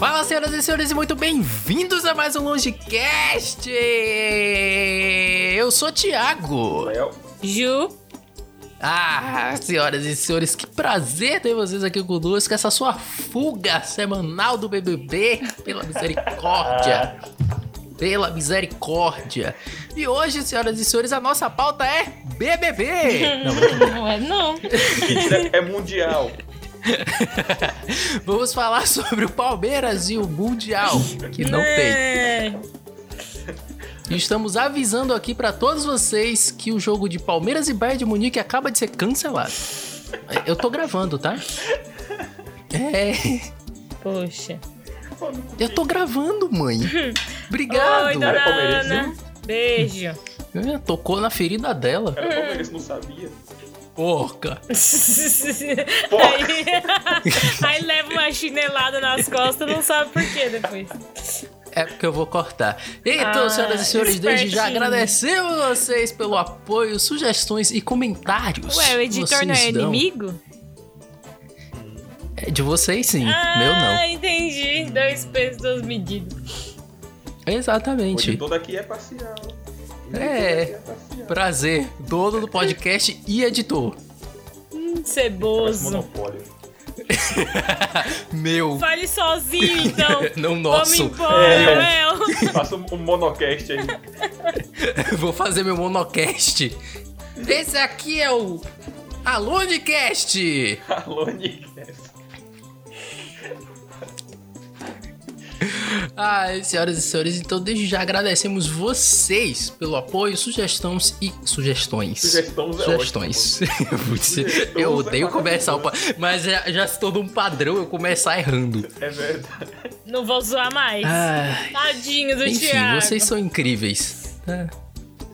Fala, senhoras e senhores, e muito bem-vindos a mais um Longecast! Eu sou Thiago. Léo. Ju. Ah, senhoras e senhores, que prazer ter vocês aqui conosco, essa sua fuga semanal do BBB, pela misericórdia. Pela misericórdia. E hoje, senhoras e senhores, a nossa pauta é BBB. Não, Não é não. Mentira, é mundial. Vamos falar sobre o Palmeiras e o Mundial, que não tem. É. E Estamos avisando aqui pra todos vocês que o jogo de Palmeiras e Bayern de Munique acaba de ser cancelado. Eu tô gravando, tá? É, Poxa. eu tô gravando, mãe. Obrigado. Oi, dona É palmeirense, Ana. Beijo. É, tocou na ferida dela. Era palmeirense, não sabia. Porca. aí, aí leva uma chinelada nas costas, não sabe por quê depois. É porque eu vou cortar. Então, Ah, senhoras e senhores, desde já agradecemos vocês pelo apoio, sugestões e comentários. Ué, o editor não é dão. inimigo? É de vocês sim, ah, meu não. entendi. Dois pesos, duas medidas. O Exatamente. editor daqui é parcial. É. Prazer, dono do podcast e editor. Hum, Ceboso. monopólio. Meu. Fale sozinho, então. Não nosso. Vamos embora, É. Léo. Faça um, monocast aí. Vou fazer meu monocast. Esse aqui é o Alonecast. Alô, Ai, senhoras e senhores, então desde já agradecemos vocês pelo apoio, sugestões e sugestões. Sugestões é Sugestões. Eu é odeio começar o mas já, já se tornou um padrão eu começar errando. É verdade. Não vou zoar mais. Ai, Tadinho do enfim, Thiago. vocês são incríveis. tá?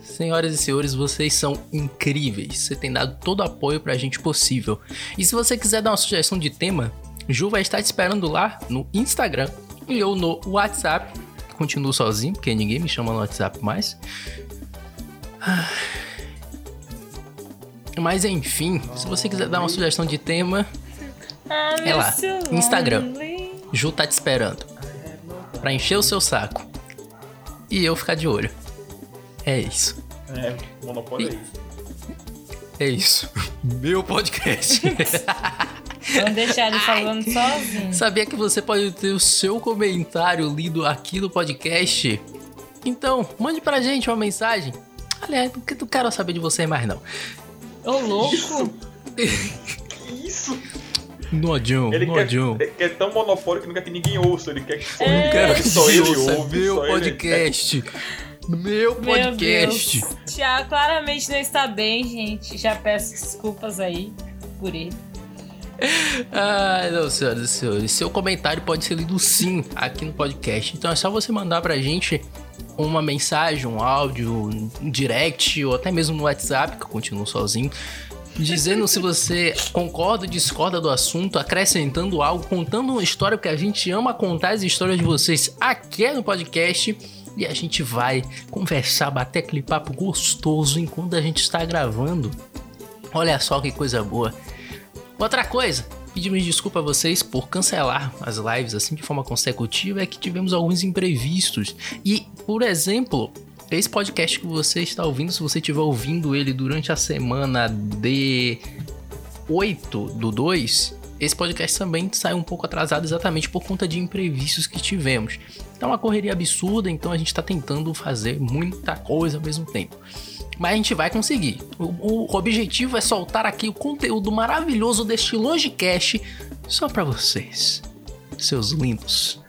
Senhoras e senhores, vocês são incríveis. Você tem dado todo o apoio pra gente possível. E se você quiser dar uma sugestão de tema, Ju vai estar te esperando lá no Instagram e ou no WhatsApp. Continuo sozinho, porque ninguém me chama no WhatsApp mais. Ah. Mas enfim, se você quiser dar uma sugestão de tema, Ah, É lá, Instagram. Ju tá te esperando. Pra encher o seu saco. E eu ficar de olho. É isso. É, monopólio aí. É isso. Meu podcast. Vamos deixar ele falando sozinho. Sabia que você pode ter o seu comentário lido aqui no podcast? Então, mande pra gente uma mensagem. Aliás, porque não quero saber de você mais não. Ô, louco. Isso! Nojão, Ele quer, ele quer tão monopólio que não quer que ninguém ouça. Ele quer que só, É. Não quero que só ele ouça, ouve. meu só ele- podcast. Meu Meu podcast. Deus. Tiago claramente não está bem, gente. Já peço desculpas aí por ele. Ai, não, senhoras e senhores. Seu comentário pode ser lido sim aqui no podcast. Então é só você mandar pra gente uma mensagem, um áudio, um direct ou até mesmo no WhatsApp, que eu continuo sozinho. Dizendo se você concorda ou discorda do assunto, acrescentando algo, contando uma história, porque a gente ama contar as histórias de vocês aqui no podcast. E a gente vai conversar, bater aquele papo gostoso enquanto a gente está gravando. Olha só que coisa boa. Outra coisa, pedimos desculpa a vocês por cancelar as lives assim de forma consecutiva, é que tivemos alguns imprevistos. E, por exemplo, esse podcast que você está ouvindo, se você estiver ouvindo ele durante a semana de 8 do 2, esse podcast também sai um pouco atrasado exatamente por conta de imprevistos que tivemos. Então, é uma correria absurda, então a gente está tentando fazer muita coisa ao mesmo tempo. Mas a gente vai conseguir. O, o objetivo é soltar aqui o conteúdo maravilhoso deste Longecast só pra vocês, seus lindos.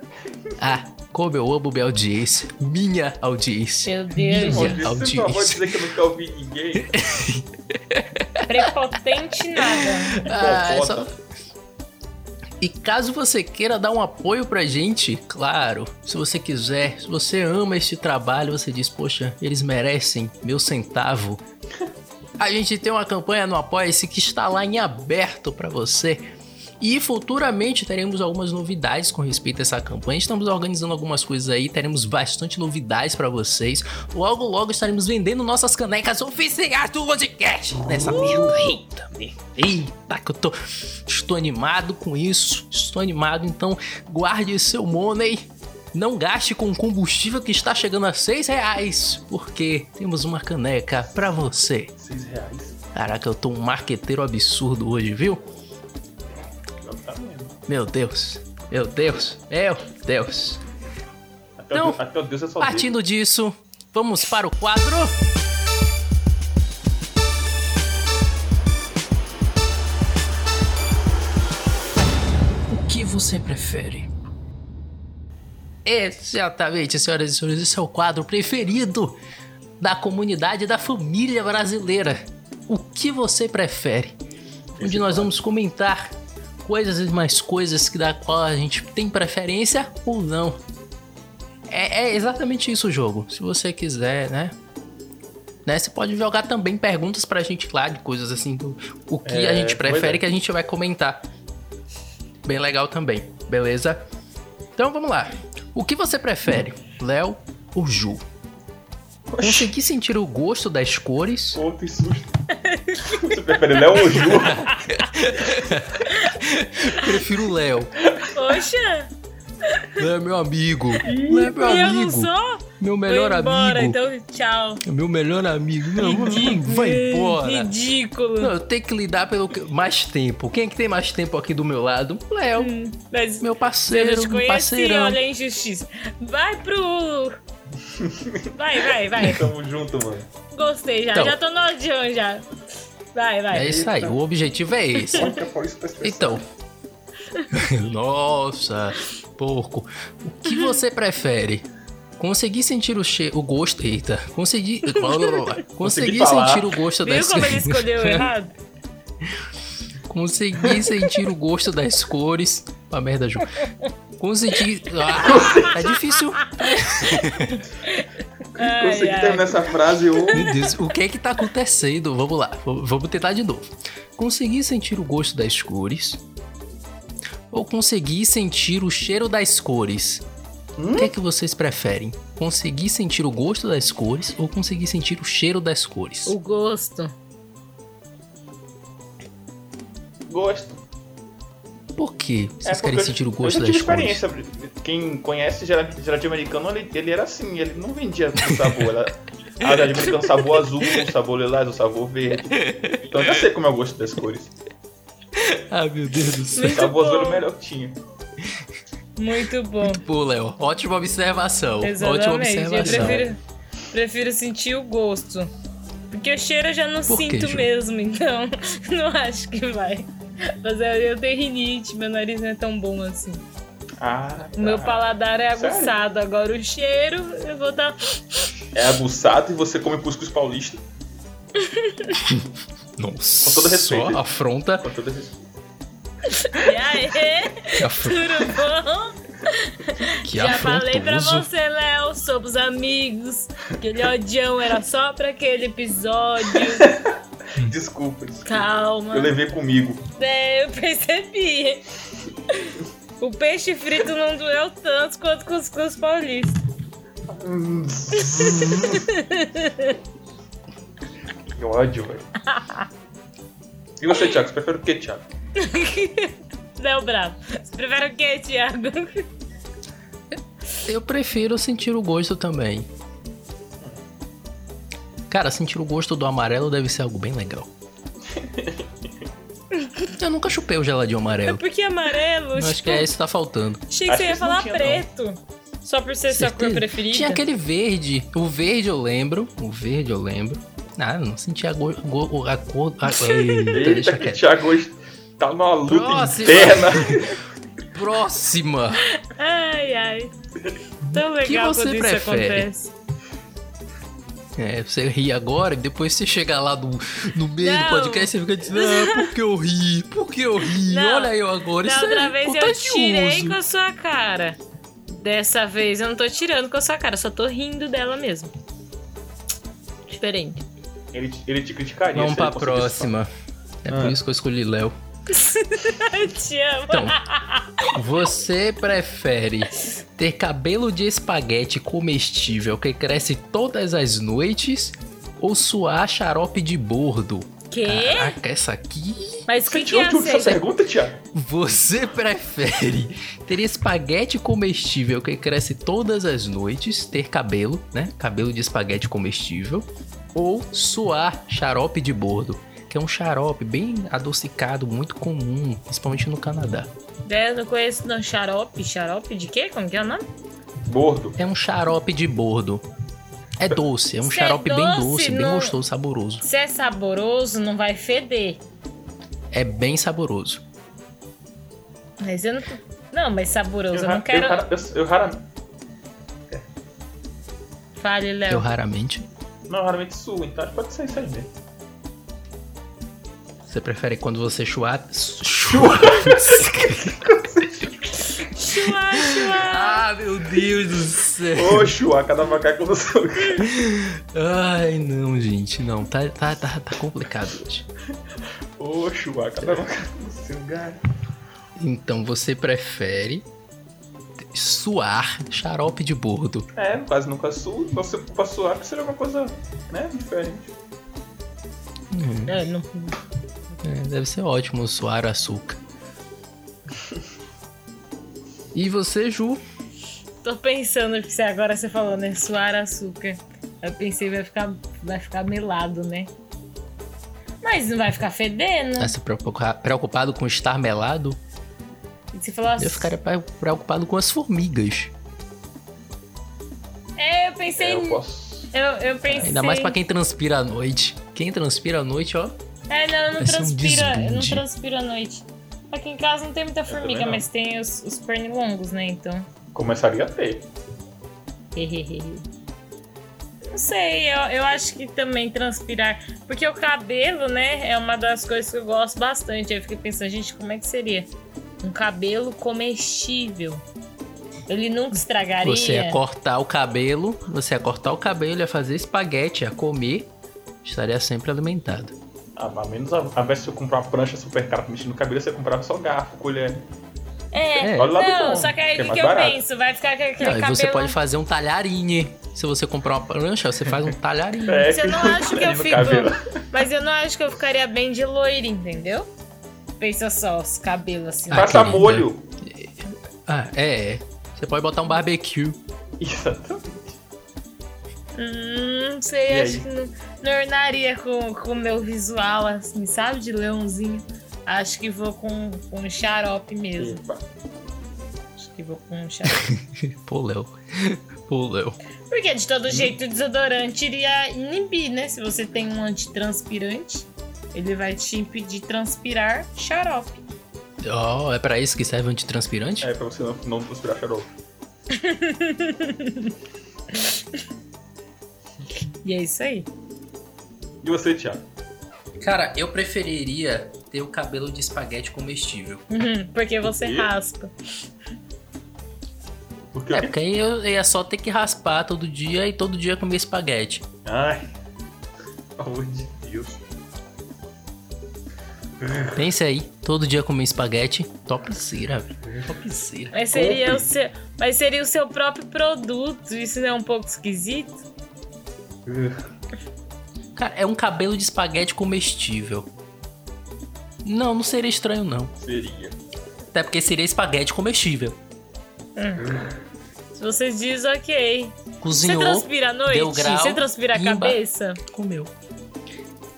Ah, como eu amo minha audiência, minha audiência. Meu Deus. Minha Você não pode audiência. dizer que eu nunca ouvi ninguém. Prepotente nada. Ah, é só- E caso você queira dar um apoio pra gente, claro, se você quiser, se você ama este trabalho, você diz, poxa, eles merecem meu centavo. A gente tem uma campanha no Apoia-se que está lá em aberto pra você. E futuramente teremos algumas novidades com respeito a essa campanha. Estamos organizando algumas coisas aí, teremos bastante novidades pra vocês. Logo, logo estaremos vendendo nossas canecas oficiais do podcast nessa merda. Eita. ver. Eita, que eu tô. Estou animado com isso. Estou animado, então guarde seu money. Não gaste com combustível que está chegando a 6 reais. Porque temos uma caneca pra você. Seis reais. Caraca, eu tô um marqueteiro absurdo hoje, viu? Meu Deus. Meu Deus. Meu Deus. Até, Então, Deus- até Deus é só Deus. Partindo disso, vamos para o quadro. O que você prefere? Exatamente, senhoras e senhores, esse é o quadro preferido da comunidade da família brasileira. O que você prefere? Onde nós vamos comentar coisas e mais coisas que da qual a gente tem preferência ou não. É, é exatamente isso o jogo. Se você quiser, né? né? Você pode jogar também perguntas pra gente lá de coisas assim do o que É, a gente prefere ideia. que a gente vai comentar. Bem legal também, beleza? Então vamos lá. O que você prefere, Léo ou Ju? Conseguir sentir o gosto das cores Pô, que susto. Você prefere Léo ou Ju? Prefiro o Léo. Poxa, Léo é meu amigo. Léo é meu eu não amigo. sou? Meu melhor embora, amigo. então tchau. Meu melhor amigo. Não, Ridículo. vai embora. Ridículo. Não, eu tenho que lidar pelo que- mais tempo. Quem é que tem mais tempo aqui do meu lado? O Léo. Hum, Meu eu parceiro, não te meu conheci, parceirão. olha a injustiça. Vai pro... Vai, vai, vai. Tamo junto, mano. Gostei já, Então. já tô no audião já. Vai, vai. É isso aí, o objetivo é esse. Expressar. Então. Nossa, porco. O que você prefere? Conseguir sentir o cheiro, o gosto, eita, conseguir, conseguir sentir o gosto Viu como ele escolheu errado? Conseguir sentir o gosto das cores. A merda, Ju. Conseguir. Ah, é difícil. Ai, Consegui ai. terminar essa frase ou. Meu Deus, o que é que tá acontecendo? Vamos lá, vamos tentar de novo. Conseguir sentir o gosto das cores. Ou conseguir sentir o cheiro das cores? O que é que vocês preferem? Conseguir sentir o gosto das cores ou conseguir sentir o cheiro das cores? O gosto. Gosto. Por quê? Vocês É querem eu- sentir o gosto eu já das tive cores? experiência. Quem conhece gera- gerativo americano, ele, ele era assim, ele não vendia com sabor. Era, ah, gerativo americano, sabor azul, sabor lilás, o sabor verde. Então eu já sei como é o gosto das cores. Ah, meu Deus do céu. Muito Sabor azul era bom. o melhor que tinha. Muito bom. Pô, Léo, ótima observação. Ótima Exatamente. Eu observação. prefiro, prefiro sentir o gosto. Porque o cheiro eu já não Por sinto mesmo, então não acho que vai. Mas eu, eu tenho rinite, meu nariz não é tão bom assim. Ah, O meu tá. paladar é Sério? aguçado. Agora o cheiro, eu vou dar. É aguçado e você come cuscuz paulista. Nossa, Com todo respeito. só afronta. Com todo respeito. E aí, afro... tudo bom? que Já falei pra afrontoso. você, Léo, somos amigos. Aquele odião era só pra aquele episódio. Desculpa, desculpa. Calma. Eu levei comigo. É, eu percebi. O peixe frito não doeu tanto quanto o cuscuz paulista. Que ódio, velho. E você, Thiago? Você prefere o que, Thiago? Léo Bravo. Você prefere o quê, Thiago? Eu prefiro sentir o gosto também. Cara, sentir o gosto do amarelo deve ser algo bem legal. Eu nunca chupei o geladinho É amarelo. porque amarelo, Eu acho tipo, que é isso que tá faltando. achei que Acho você ia que não falar tinha, não. preto. Só por ser sua cor Certeza. preferida. Tinha aquele verde. O verde eu lembro. O verde eu lembro. Ah, eu não sentia a, go, go- a cor. A, eita, deixa Eita, que quieto. Thiago tá numa luta Próxima. interna. Próxima. Ai, ai. Tão que legal você quando isso prefere? acontece. É, você ri agora e depois você chega lá no, no meio do Não. podcast e fica dizendo, ah, por que eu ri? Por que eu ri? Não. Olha eu agora. Da Isso outra é vez eu tirei com a sua cara. Dessa vez eu não tô tirando com a sua cara, só tô rindo dela mesmo. Diferente. Ele, ele te criticaria. Vamos pra próxima. É Ah. por isso que eu escolhi Léo. Eu te amo. Então, você prefere ter cabelo de espaguete comestível que cresce todas as noites ou suar xarope de bordo Quê? Caraca, essa aqui. Mas o que, que tirou é aceita? pergunta, Thiago? Você prefere ter espaguete comestível que cresce todas as noites, ter cabelo, né? Cabelo de espaguete comestível, ou suar xarope de bordo, que é um xarope bem adocicado, muito comum, principalmente no Canadá. É, Eu não conheço não. Xarope? Xarope de quê? Como que é o nome? Bordo. É um xarope de bordo. É doce, é um Se é xarope bem doce, doce, bem não- gostoso, saboroso. Se é saboroso, não vai feder. É bem saboroso. Mas eu não. Não, mas saboroso. Eu, ra- não quero. Eu, eu, eu raramente. Fale, Eu Léo. raramente. Não, raramente suo, então pode ser isso aí mesmo. Você prefere quando você chuar. Chuar! Chua, chua. ah, meu Deus do céu! Ô, chua, cada macaco no seu. Ai, não, gente, não. Tá, tá, tá, tá complicado hoje. Ô, chua, cada macaco no seu galho. Então você prefere suar xarope de bordo. É, quase nunca suo. Você pra suar que seria uma coisa, né, diferente. É, não- É, deve ser ótimo suar açúcar. E você, Ju? Tô pensando que se agora você falou, né? Suar açúcar. Eu pensei vai ficar, vai ficar melado, né? Mas não vai ficar fedendo. Tá se preocupado com estar melado? E você falou Eu ficaria pre- preocupado com as formigas. É, eu É, pensei. eu posso. eu, eu pensei. Ainda mais pra quem transpira à noite. Quem transpira à noite, ó. É, não, eu não Vai ser um não transpiro à noite. Aqui em casa não tem muita formiga, mas tem os, os pernilongos, né? Então. Começaria a ter. Não sei, eu, eu acho que também transpirar. Porque o cabelo, né, é uma das coisas que eu gosto bastante. Aí eu fiquei pensando, gente, como é que seria? Um cabelo comestível. Ele nunca estragaria. Você ia cortar o cabelo, você ia cortar o cabelo, ia fazer espaguete, ia comer, estaria sempre alimentado. Ah, mas menos a- ao invés de você comprar uma prancha super cara pra mexer no cabelo, você comprava só garfo, colher. É, É. Olha lá do não, bom, só que aí que o é que, que mais eu barato. penso? Vai ficar com aquele Não, cabelo. você pode fazer um talharine. Se você comprar uma prancha, você faz um talharine. É, Mas eu não acho que eu fico. Mas eu não acho que eu ficaria bem de loira, entendeu? Pensa só, os cabelos assim. Ah, Passa molho. Ah, é, é. Você pode botar um barbecue. Exatamente. Hum, não sei, E acho aí? que não, não ornaria com com o meu visual, assim, sabe? De leãozinho. Acho que vou com, com um xarope mesmo. Epa. Acho que vou com um xarope. Pô, Léo. Pô, Léo. Porque de todo jeito o desodorante iria inibir, né? Se você tem um antitranspirante, ele vai te impedir de transpirar xarope. Ó, é pra isso que serve o antitranspirante? É, pra você não, não transpirar xarope. E é isso aí. E você, Thiago? Cara, eu preferiria ter o cabelo de espaguete comestível. Uhum, Porque você raspa. Por quê? É, porque aí eu ia só ter que raspar todo dia e todo dia comer espaguete. Ai. Pelo amor de Deus. Pense aí, todo dia comer espaguete, topzera, velho. Topzera. Mas seria, Compre. o seu, mas seria o seu próprio produto. Isso não é um pouco esquisito? Cara, é um cabelo de espaguete comestível. Não, não seria estranho, não. Seria. Até porque seria espaguete comestível. Se você diz, ok. Você Cozinhou, transpira à noite? deu grau, você transpira a imba. cabeça? comeu.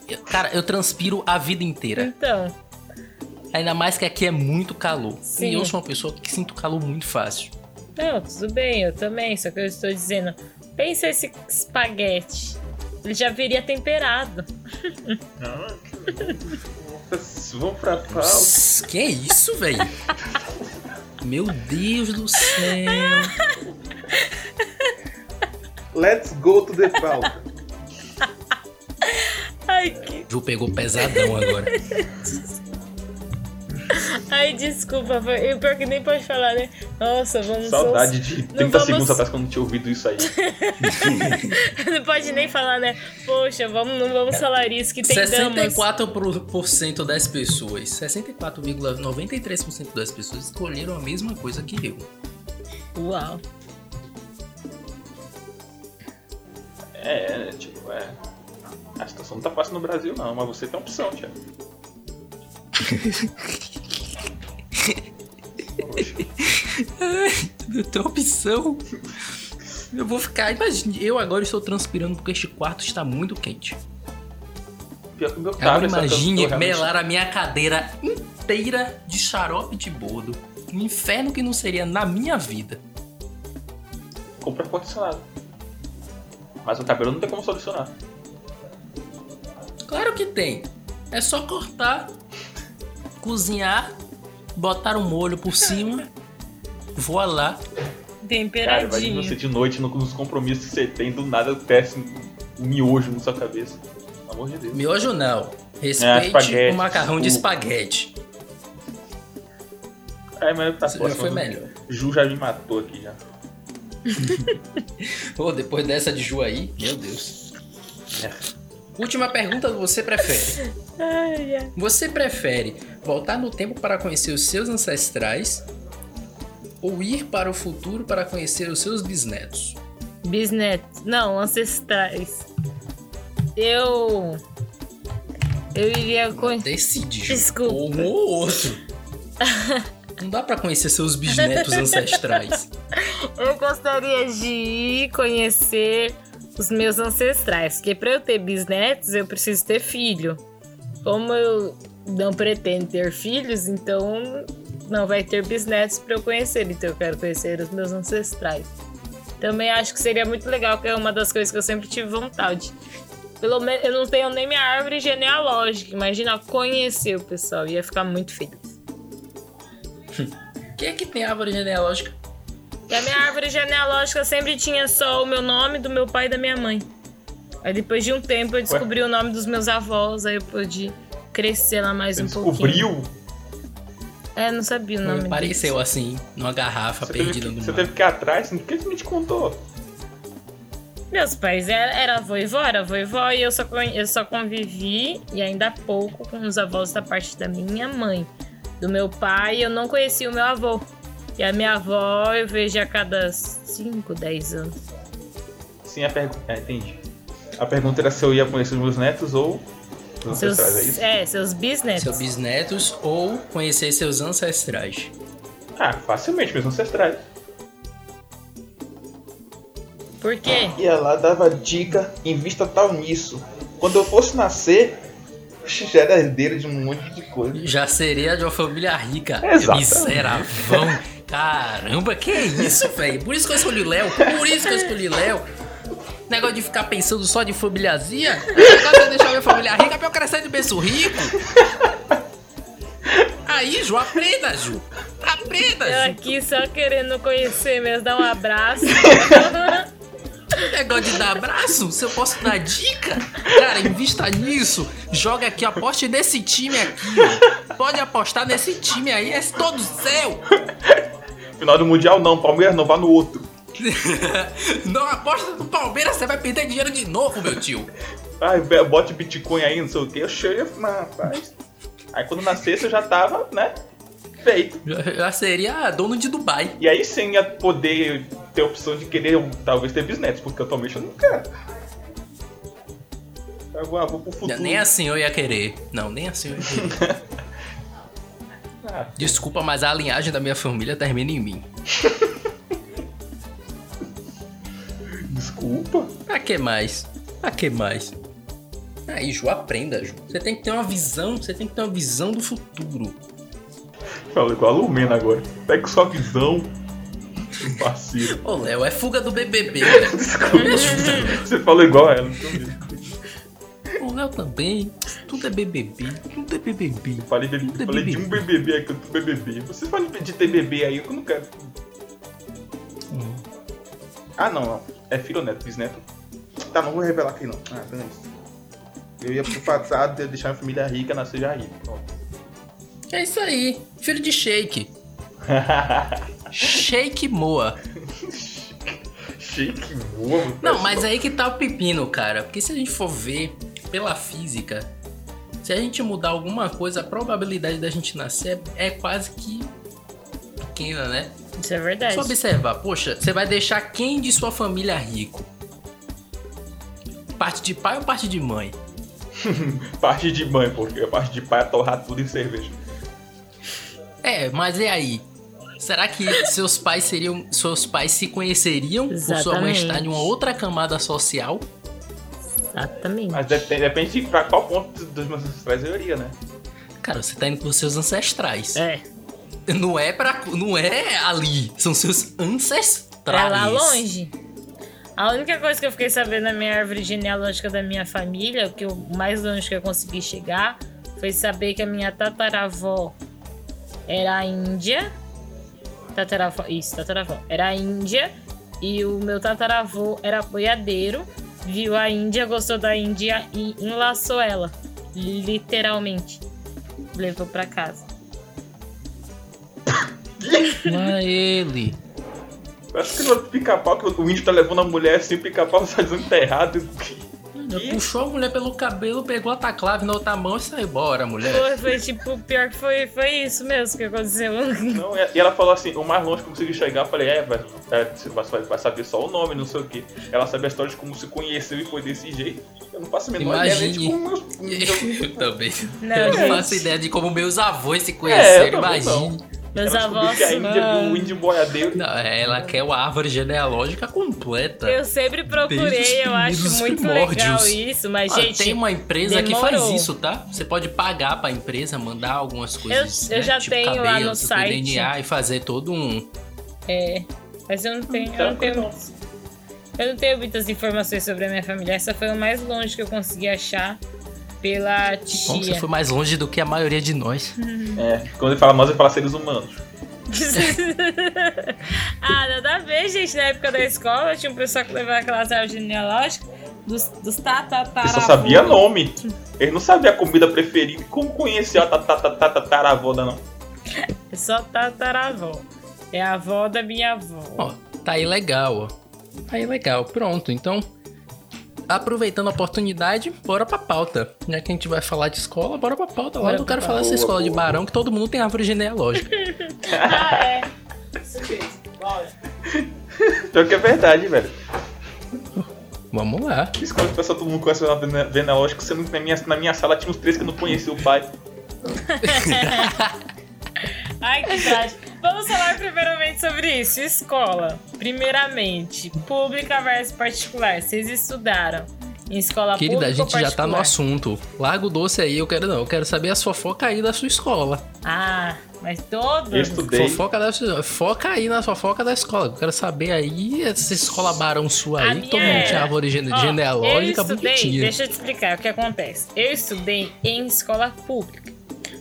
Eu- Cara, eu transpiro a vida inteira. Então. Ainda mais que aqui é muito calor. Sim. E eu sou uma pessoa que sinto calor muito fácil. Não, tudo bem, eu também. Só que eu estou dizendo. Pensa esse espaguete. Ele já viria temperado. Ah, Vamos pra pauta. Que é isso, velho? Meu Deus do céu. Let's go to the pauta. Ai, que... Ju pegou pesadão agora. Ai desculpa. Foi... Pior que nem pode falar, né? Nossa, vamos. Saudade de 30 vamos- segundos atrás quando eu tinha ouvido isso aí. Não pode nem falar, né? Poxa, vamos, não vamos falar isso que tem damas. 64% das pessoas, 64,93% das pessoas escolheram a mesma coisa que eu. Uau. É, tipo, é. A situação não tá fácil no Brasil, não, mas você tem opção, Thiago. Eu tenho opção. Eu vou ficar. Imagina, eu agora estou transpirando porque este quarto está muito quente. Pior que o meu eu imagine realmente- melar a minha cadeira inteira de xarope de bordo. Um inferno que não seria na minha vida. Compra ar-condicionado. Mas o cabelo não tem como solucionar. Claro que tem. É só cortar, cozinhar, botar um molho por cima. Voa lá. Cara, imagina você Temperadinho. de noite no- nos compromissos que você tem, do nada desce um miojo na sua cabeça. Pelo amor de Deus. Miojo não. É, Respeite espaguete, o macarrão de espaguete. É, mas tá Isso já foi melhor. Ju já me matou aqui já. Pô, depois dessa de Ju aí, meu Deus. É. Última pergunta, você prefere? Você prefere voltar no tempo para conhecer os seus ancestrais ou ir para o futuro para conhecer os seus bisnetos? Bisnetos. Não, ancestrais. Eu. Eu iria com. Decide. Desculpa. Ou um ou outro. Não dá pra conhecer seus bisnetos ancestrais. Eu gostaria de ir conhecer os meus ancestrais, porque para eu ter bisnetos eu preciso ter filho. Como eu não pretendo ter filhos, então não vai ter bisnetos para eu conhecer, então eu quero conhecer os meus ancestrais. Também acho que seria muito legal, que é uma das coisas que eu sempre tive vontade. Pelo menos eu não tenho nem minha árvore genealógica. Imagina conhecer o pessoal, ia ficar muito feliz. Quem é que tem árvore genealógica? E a minha árvore genealógica sempre tinha só o meu nome, do meu pai e da minha mãe. Aí depois de um tempo eu descobri o nome dos meus avós, aí eu pude crescer lá mais Você um descobriu? pouquinho. É, não sabia o nome Pareceu deles. assim, numa garrafa Você, teve perdida que, no você mar. teve que ir atrás? Por que você não te contou? Meus pais era, era avô e vó, era avô e vó, e eu só, eu só convivi, e ainda há pouco, com os avós da parte da minha mãe. Do meu pai, eu não conhecia o meu avô. E a minha avó eu vejo a cada 5, 10 anos. Sim, a pergunta. É, entendi. A pergunta era se eu ia conhecer os meus netos ou os Seus, ancestrais, é isso? é, seus bisnetos. Seus bisnetos ou conhecer seus ancestrais. Ah, facilmente, meus ancestrais. Por quê? E ela dava dica, invista tal nisso. Quando eu fosse nascer, já era herdeiro de um monte de coisa. Já seria de uma família rica. Exatamente. Miseravão. Caramba, que isso, velho? Por isso que eu escolhi o Léo. Por isso que eu escolhi o Léo. Negócio de ficar pensando só de familiazinha. Negócio de deixar minha família rica pra eu crescer de berço rico. Aí, Ju, aprenda, Ju. Aprenda, Eu Ju. aqui só querendo conhecer mesmo, dar um abraço. Negócio de dar abraço, se eu posso dar dica, cara, invista nisso. Joga aqui, aposte nesse time aqui. Pode apostar nesse time aí, é todo seu. Final do Mundial não, Palmeiras não, vá no outro. Não aposta no Palmeiras, você vai perder dinheiro de novo, meu tio. Ai, bote Bitcoin aí, não sei o que. Eu cheio, mas rapaz. Aí quando nascesse eu já tava, né? Feito. Já, seria dono de Dubai. E aí sim ia poder ter a opção de querer talvez ter bisnetos, porque atualmente eu não quero. Eu vou, vou pro futuro. Nem assim eu ia querer. Não, nem assim eu ia querer. Desculpa, mas a linhagem da minha família termina em mim. desculpa. Pra que mais? Pra que mais? Aí, Ju, aprenda, Ju. Você tem que ter uma visão, você tem que ter uma visão do futuro. Fala igual a Lumena agora. Pega sua visão. Parceiro. Ô, Léo, é fuga do BBB, ajuda. Você falou igual a ela, então mesmo. O Léo também. Tudo é BBB. Tudo é BBB. Falei, de, Tudo é falei de um BBB aqui, outro BBB. Vocês podem pedir ter bebê aí, eu não quero. Hum. Ah, não, não. É filho ou neto, bisneto. Tá, não vou revelar aqui não. Ah, beleza. Eu ia pro passado, ia deixar minha família rica, nascer já rica. É isso aí. Filho de Shake. Shake Moa. Boa, mano. Não, mas aí que tá o pepino, cara. Porque se a gente for ver pela física, se a gente mudar alguma coisa, a probabilidade da gente nascer é, é quase que pequena, né? Isso é verdade. Só observar, poxa, você vai deixar quem de sua família rico? Parte de pai ou parte de mãe? parte de mãe, porque a parte de pai é torrar tudo em cerveja. É, mas e aí? Será que seus pais seriam. Seus pais se conheceriam por sua mãe Exatamente. estar em uma outra camada social? Exatamente. Mas depende, depende de pra qual ponto dos meus ancestrais eu iria, né? Cara, você tá indo pros seus ancestrais. É. Não é pra. Não é ali. São seus ancestrais. Pra lá longe. A única coisa que eu fiquei sabendo na minha árvore genealógica da minha família, o que eu, o mais longe que eu consegui chegar, foi saber que a minha tataravó era índia. Tataravó, isso, tataravó. Era índia. E o meu tataravô era boiadeiro. Viu a Índia, gostou da Índia e enlaçou ela. Literalmente. Levou pra casa. Lá ele. Acho que no pica-pau que o índio tá levando a mulher assim, o pica-pau tá dizendo Que? Puxou a mulher pelo cabelo, pegou a taclave na outra mão e saiu embora, mulher. Foi, foi tipo, pior que foi, foi isso mesmo que aconteceu. Não, e ela falou assim, o mais longe que eu consegui chegar, eu falei, é, vai, é, você vai, vai saber só o nome, não sei o que. Ela sabe a história de como se conheceu e foi desse jeito. Eu não faço a menor ideia nem de Imagine. como meus. Eu também. Não, eu não faço ideia de como meus avós se É, eu conheceram, também imagine. Meus ela avós. que a Índia viu o índio boiadeiro. Não, ela quer uma árvore genealógica completa. Eu sempre procurei, eu acho muito primórdios. legal isso, mas, Ah, gente. tem uma empresa que faz demorou. isso, tá? Você pode pagar pra empresa mandar algumas coisas. eu né? já tipo tenho lá cabelo, no seu site. DNA e fazer todo um. É. Mas eu não tenho. Eu não tenho. Eu não tenho muitas informações sobre a minha família. Essa foi o mais longe que eu consegui achar pela Bom, você tia. foi mais longe do que a maioria de nós. É, quando ele fala nós, ele fala seres humanos. ah, nada a ver, gente. Na época da escola, tinha um pessoal que levava aquelas árvores genealógicas dos, dos tatataravô. Ele só sabia nome. Ele não sabia a comida preferida. Como conhecia a tataravó da não? É só tataravó. É a avó da minha avó. Ó, tá aí legal, ó. Tá aí legal. Pronto, então. Aproveitando a oportunidade, bora pra pauta. Já que a gente vai falar de escola, bora pra pauta. Lá eu quero falar dessa escola de barão, que todo mundo tem árvore genealógica. ah, é. Isso mesmo. Pior que é verdade, velho. Vamos lá. Escola que pessoal, todo mundo conhece o genealógico, sendo que na minha, na minha sala tinha uns três que eu não conhecia o pai. Ai, que trágico. Vamos falar primeiramente sobre isso. Escola. Primeiramente, pública versus particular. Vocês estudaram em escola Querida, a pública gente ou já tá no assunto. Larga o doce aí, eu quero não. Eu quero saber as fofocas aí da sua escola. Ah, mas todos. Eu estudei. Fofoca da sua... Foca aí na fofoca da escola. Eu quero saber aí essa escola barão sua A aí. minha Todo mundo é- tinha árvore gene- Ó, genealógica eu estudei, bonitinha. deixa eu te explicar o que acontece. Eu estudei em escola pública.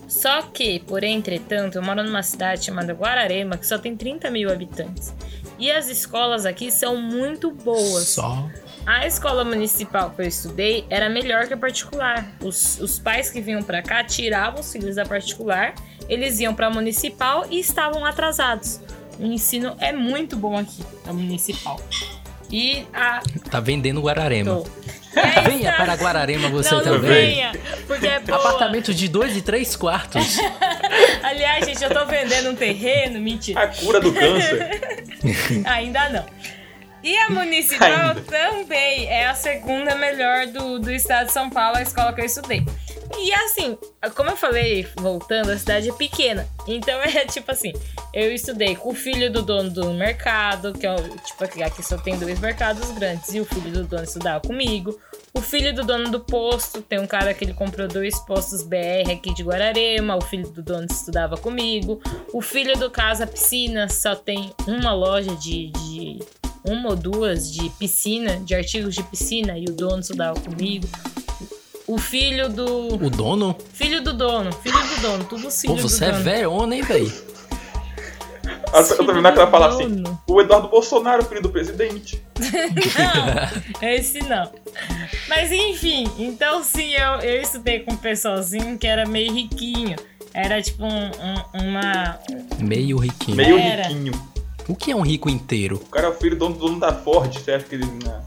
Só que, por entretanto, eu moro numa cidade chamada Guararema, que só tem 30 mil habitantes. E as escolas aqui são muito boas. Só. A escola municipal que eu estudei era melhor que a particular. Os, os pais que vinham pra cá tiravam os filhos da particular, eles iam pra municipal e estavam atrasados. O ensino é muito bom aqui, a municipal. E a. Tá vendendo Guararema. Tô. Venha para Guararema você não, não também. venha, porque é boa. Apartamento de dois e três quartos. Aliás, gente, eu tô vendendo um terreno, mentira. A cura do câncer. Ainda não. E a municipal Ainda. também é a segunda melhor do, do estado de São Paulo, a escola que eu estudei. E assim, como eu falei, voltando, a cidade é pequena. Então é tipo assim, eu estudei com o filho do dono do mercado, que é tipo aqui, aqui só tem dois mercados grandes, e o filho do dono estudava comigo. O filho do dono do posto, tem um cara que ele comprou dois postos BR aqui de Guararema, o filho do dono estudava comigo. O filho do Casa Piscina só tem uma loja de, de uma ou duas de piscina, de artigos de piscina, e o dono estudava comigo. O filho do. O dono? Filho do dono, filho do dono, tudo os Pô, você é dono. velhona, hein, véi? Eu tô vendo que ela fala assim: o Eduardo Bolsonaro, filho do presidente. Não, esse não. Mas enfim, então sim, eu, eu estudei com um pessoalzinho que era meio riquinho. Era tipo um- um- uma. Meio riquinho. Meio Era. riquinho. O que é um rico inteiro? O cara é o filho do dono, dono da Ford, você acha que ele. Né?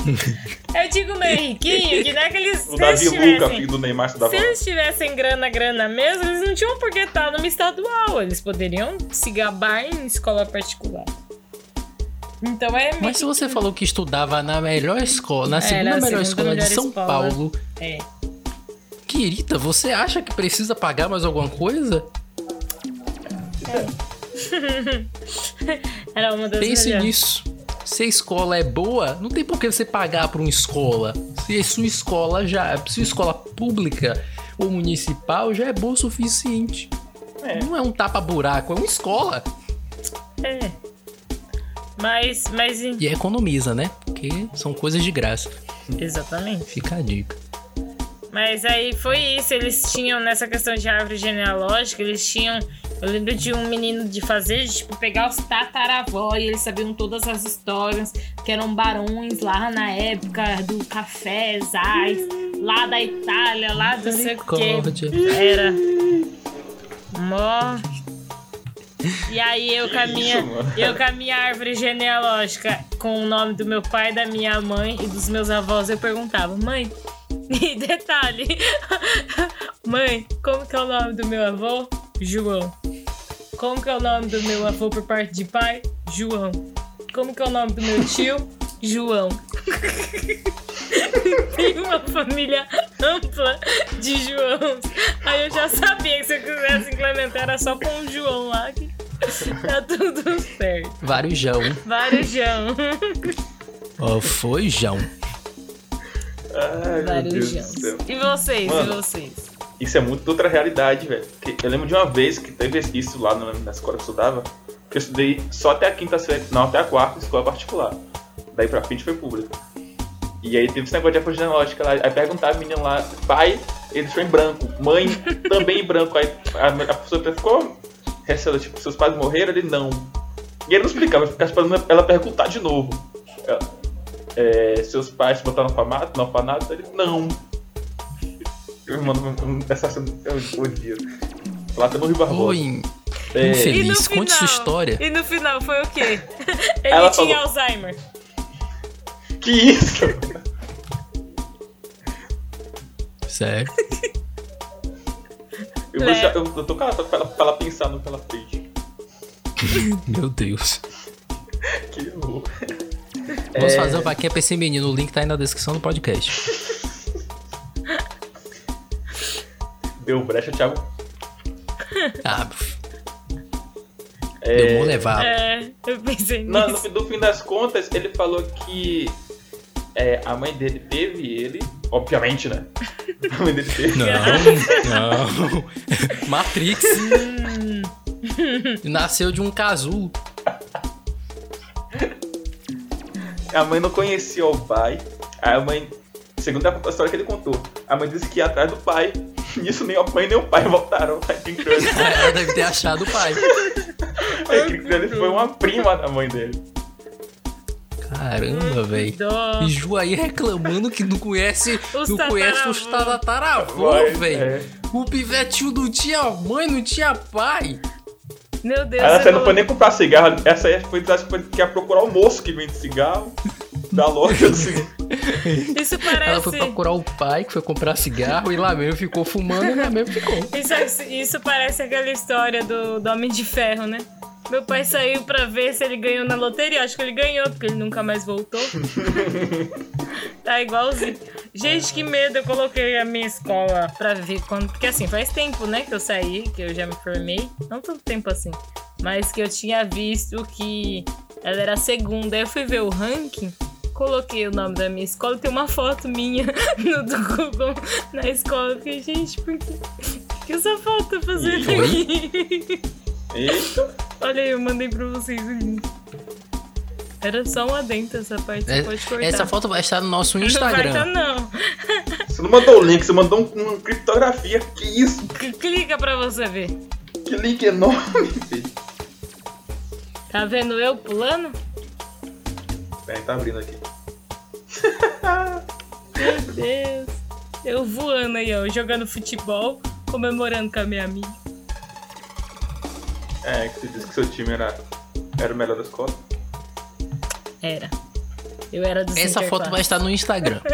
Eu digo meio riquinho, que não é que eles. O se eles Davi Luca, tivessem- filho do Neymar, Se eles tivessem grana, grana mesmo, eles não tinham por que estar numa estadual. Eles poderiam se gabar em escola particular. Então é Mas se você falou que estudava na melhor escola, na Era segunda melhor segunda escola de melhor São escola. Paulo, É. Querida, você acha que precisa pagar mais alguma coisa? Era uma das Pense melhores. nisso. Se a escola é boa, não tem por que você pagar por uma escola. Se a sua escola já, sua escola pública ou municipal já é boa o suficiente. É. Não é um tapa-buraco, é uma escola. É. Mas, mas E economiza, né? Porque são coisas de graça. exatamente. Fica a dica. Mas aí foi isso, eles tinham nessa questão de árvore genealógica, eles tinham. Eu lembro de um menino de fazer, tipo, pegar os tataravó e eles sabiam todas as histórias, que eram barões lá na época do café, Zais, lá da Itália, lá do sei o. Era. Mó. E aí eu com a minha, Isso, mano. eu com a minha árvore genealógica, com o nome do meu pai, da minha mãe e dos meus avós, eu perguntava, mãe, e detalhe, mãe, como que é o nome do meu avô? João. Como que é o nome do meu avô por parte de pai? João. Como que é o nome do meu tio? João. Tem uma família ampla de Joãos. Aí eu já sabia que se eu quisesse implementar era só com um João lá que tá tudo certo. Vários Jão. Vários João. Ó, foi Jão. Ai, céu. E vocês? Mano. E vocês? Isso é muito outra realidade, velho. Eu lembro de uma vez que teve isso lá na escola que eu estudava, que eu estudei só até a quinta série, não, até a quarta escola particular. Daí pra frente foi pública. E aí teve esse negócio de árvore genealógica lá. Aí perguntava a menina lá, pai, ele deixou em branco, mãe também em branco. Aí a, a pessoa ficou receosa, tipo, seus pais morreram? Ele não. E ele não explicava, ela perguntar de novo. Ela, é, seus pais botaram no orfanato? No orfanato? Ele, não. Eu mando um- essa cena, eu odio. Lá tá no Rio Barbosa. Oi, É, infeliz. Conte sua história. E no final foi o quê? Ele Ela tinha falou- Alzheimer. que isso? Sério. Eu, vou É. deixar- eu, eu tô calado pra ela, pra ela pensar no que ela fez. Meu Deus. Que horror. Vamos É. fazer uma vaquinha pra esse menino. O link tá aí na descrição do podcast. Deu brecha, Thiago. Ah, É, deu bom levar. É, eu pensei Não, no, nisso. fim- no fim das contas, ele falou que é, a mãe dele teve ele, obviamente, né? A mãe dele teve. Não, não. Matrix. Nasceu de um casulo. A mãe não conhecia o pai. Aí a mãe, segundo a história que ele contou, a mãe disse que ia atrás do pai. Nisso nem a mãe nem o pai voltaram. Aí criou ele, Ela deve ter achado o pai. aí criou ele foi uma prima da mãe dele. Caramba, velho. E Ju aí reclamando que não conhece, Os não conhece os velho. é. O pivetinho não tinha mãe, não tinha pai. Meu Deus. Ela não foi nem comprar cigarro, essa aí foi acho que foi que ia procurar o moço que vende cigarro da loja do cigarro. Isso parece. Ela foi procurar o pai, que foi comprar cigarro, e lá mesmo ficou fumando, e lá mesmo ficou. Isso, isso parece aquela história do, do Homem de Ferro, né? Meu pai saiu pra ver se ele ganhou na loteria. Acho que ele ganhou, porque ele nunca mais voltou. tá igualzinho. Gente, que medo. Eu coloquei a minha escola pra ver quando. Porque assim, faz tempo, né, que eu saí, que eu já me formei. Não tanto tempo assim. Mas que eu tinha visto que ela era a segunda. Aí eu fui ver o ranking. Coloquei o nome da minha escola, tem uma foto minha no do Google na escola. Eu fiquei, gente, por que, que essa foto tá fazendo aqui? Eita, Olha aí, eu mandei pra vocês o link. Era só um adentro essa parte, você É- pode cortar. Essa foto vai estar no nosso Não vai Instagram. não. você não mandou o link, você mandou um, uma criptografia. Que isso? C- Clica pra você ver. Que link enorme, filho. Tá vendo eu pulando? Peraí, tá abrindo aqui. Meu Deus. Eu voando aí, ó, jogando futebol, comemorando com a minha amiga. É, que você disse que seu time era, era o melhor da escola. Era. Eu era do Essa foto vai estar no Instagram.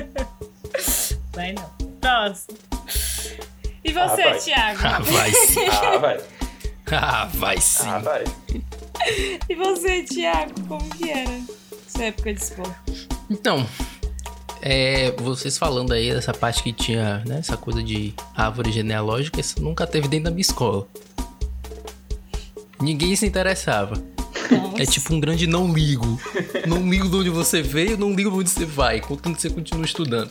Vai não. Próximo. E você, Ah, vai. Thiago? Ah, vai sim. Ah, vai. Ah, vai sim. Ah, vai. E você, Thiago? Como que era? Sua época de escola? Então, é, vocês falando aí dessa parte que tinha, né, essa coisa de árvore genealógica, isso nunca teve dentro da minha escola. Ninguém se interessava. Nossa. É tipo um grande não ligo. Não ligo de onde você veio, não ligo de onde você vai, contanto que você continua estudando.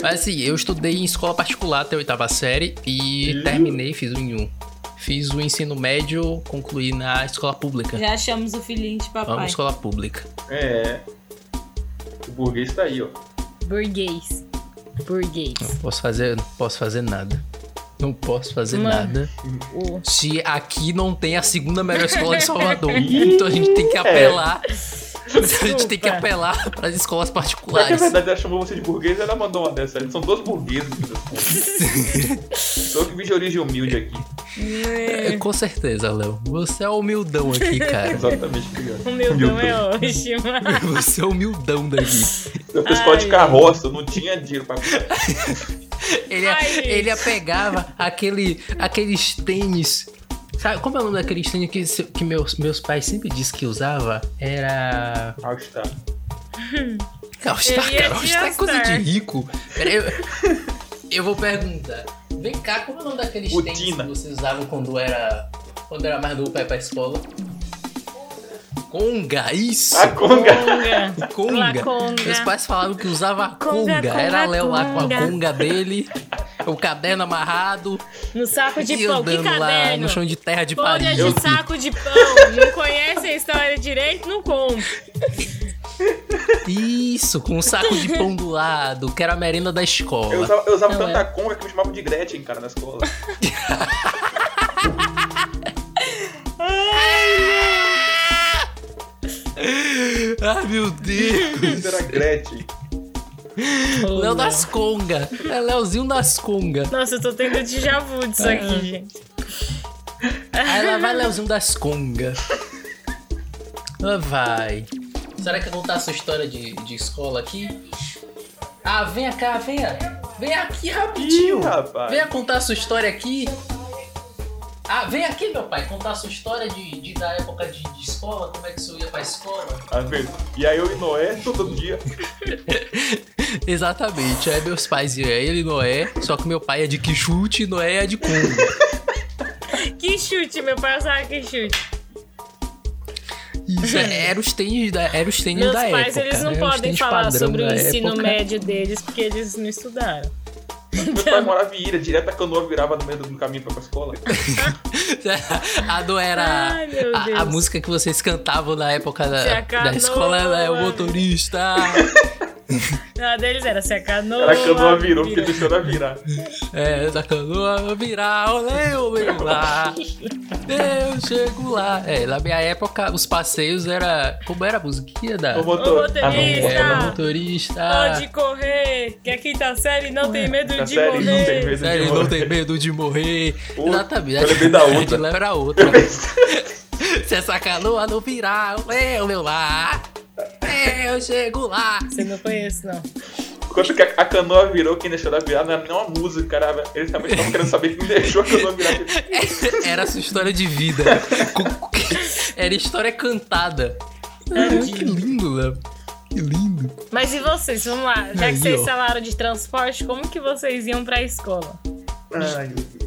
Mas assim, eu estudei em escola particular até a oitava série e Ih. terminei, fiz o em um. Fiz o ensino médio, concluí na escola pública. Já achamos o filhinho de papai. escola pública. É. O burguês tá aí, ó. Burguês. Burguês. Não posso fazer, não posso fazer nada. Não posso fazer Mano. nada. O... Se aqui não tem a segunda melhor escola de Salvador. então a gente tem que apelar. A gente tem que apelar para as escolas é particulares. verdade ela chamou você de burguês ela mandou uma dessa? Eles são dois burgueses. Sou que vim de origem humilde aqui. É, com certeza, Léo. Você é humildão aqui, cara. Exatamente, obrigado. O meu dom é ótimo. Você é humildão daqui. Eu fiz escola de carroça, eu não tinha dinheiro pra Ele Ai, ele ia pegava aquele, aqueles tênis. Sabe, como é o nome daqueles tênis que, que meus, meus pais sempre disse que usava? Era. All-Star. All-Star, Ele ia cara. de All-Star é coisa de rico. Eu, eu vou perguntar. Vem cá, como é o nome daqueles O tênis que vocês usavam quando era. Quando era mais novo pra ir pra escola? Conga, isso! A conga. Conga. Conga. Meus pais falavam que usava a Conga, conga. conga, Era Léo lá com a conga. dele, o caderno amarrado No saco de e pão. Que andando lá caderno? no chão de terra de Folha Paris. de saco de pão. Não conhece a história direito? Não compra. Isso, com um saco de pão do lado, que era a merenda da escola. Eu usava, eu usava tanta é. conga que me chamavam de Gretchen, cara, na escola. Ai, meu Deus. Era Gretchen. Léo das conga. É Léozinho das conga. Nossa, eu tô tendo déjà vu disso aqui, gente. Aí lá vai Léozinho das conga. Lá vai. Será que eu vou contar a sua história de, de escola aqui? Ah, venha cá, venha. Venha aqui rapidinho. Ih, rapaz. Venha contar a sua história aqui. Ah, vem aqui, meu pai, contar a sua história de, de- da época de, de escola, como é que você ia pra escola. Tá vendo? E aí eu e Noé, todo dia. Exatamente, aí meus pais iam, ele e Noé, só que meu pai é de Quixute e Noé é de Congo. Que chute, meu pai usava que chute. Isso, é- era os tênis da, era os tênis Meus da pais, época. eles não né? Podem falar sobre o ensino época. médio deles, porque eles não estudaram. Meu pai morava em Ira, direto a canoa virava no meio do caminho pra pra escola. A do era Ai, a, a música que vocês cantavam na época da, da escola é o motorista. A deles era se a canoa. Era a canoa virou, porque deixou ela virar. É, da canoa virar, olê, olê, lá. Eu chego lá. É, na minha época, os passeios era. Como era a musiquinha da. O motor. motorista. Ah, não, Era motorista. Pode correr, que a quinta série não tem medo Na de série não tem morrer. medo. Sério, de não morrer. tem medo de morrer. Exatamente. eu lembrei da outra. A de lá era outra. Se essa canoa não virar, eu, meu lá. Eu chego lá. Você não conhece, não. Enquanto que a, a canoa virou, quem deixou ela virar não era nem uma música, era, eles realmente estavam querendo saber quem deixou a canoa virar. Era a sua história de vida. Era história cantada. que lindo, Léo. Que lindo. Mas e vocês? Vamos lá. Já Aí, que vocês ó. falaram de transporte, como que vocês iam pra escola? Ai, meu Deus.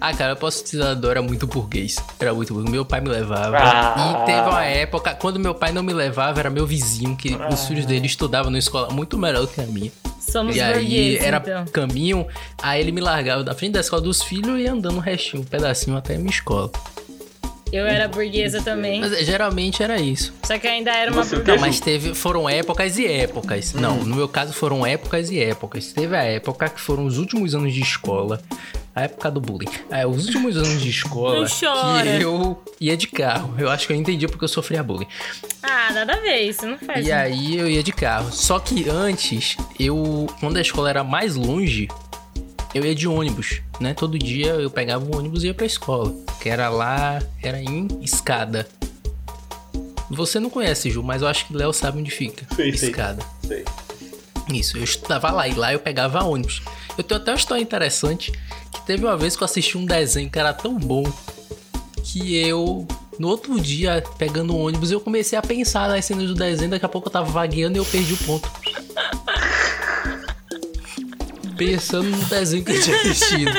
Ah, cara, eu posso dizer, eu era muito burguês. Era muito burguês. Meu pai me levava. Ah. E teve uma época, quando meu pai não me levava, era meu vizinho, que os filhos dele estudavam numa escola muito melhor do que a minha. Somos e aí era então. caminho, aí ele me largava da frente da escola dos filhos e ia andando um restinho, um pedacinho até a minha escola. Eu era burguesa também. Mas geralmente era isso. Só que ainda era uma Você burguesa. Não, mas teve, foram épocas e épocas. Hum. Não, no meu caso foram épocas e épocas. Teve a época que foram os últimos anos de escola. A época do bullying. É, os últimos anos de escola Não chora. que eu ia de carro. Eu acho que eu entendi porque eu sofria bullying. Ah, nada a ver, isso não faz. E aí eu ia de carro. Só que antes, eu. Quando a escola era mais longe, eu ia de ônibus, né? Todo dia eu pegava um ônibus e ia pra escola. Que era lá, era em escada. Você não conhece, Ju, mas eu acho que Léo sabe onde fica. Sei, sei. escada. Sei. Isso, eu estudava lá e lá eu pegava ônibus. Eu tenho até uma história interessante que teve uma vez que eu assisti um desenho que era tão bom que eu no outro dia pegando o ônibus eu comecei a pensar nas cenas do desenho, daqui a pouco eu tava vagueando e eu perdi o ponto. pensando no desenho que eu tinha assistido.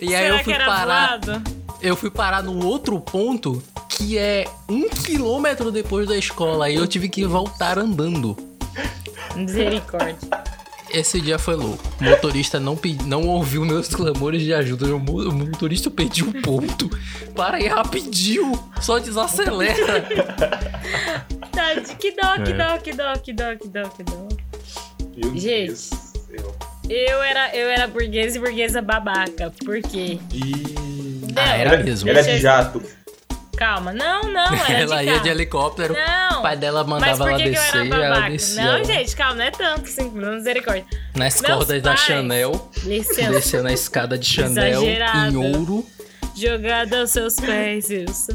E aí Será eu fui parar. zoado? Eu fui parar no outro ponto que é um quilômetro depois da escola. Aí eu tive que voltar andando. Misericórdia. Esse dia foi louco. O motorista não, pe- não ouviu meus clamores de ajuda. O mo- o motorista pediu um ponto. Para aí rapidinho. Só desacelera. Que dó, que É. dó, que dó, que dó, que dó, que dó. Gente. Deus. Eu era, eu era burguesa e burguesa babaca. Por quê? Ih. Ah, era mesmo. Ela é de jato. Calma, não, não, era Ela de ia de helicóptero. Não. O pai dela mandava ela descer era e ela descia. Não, gente, calma, não é tanto, sim, não misericórdia. Nas Meus cordas da Chanel. Licença. Desceu na escada de Chanel Exagerado. em ouro. Jogada aos seus pés, eu sou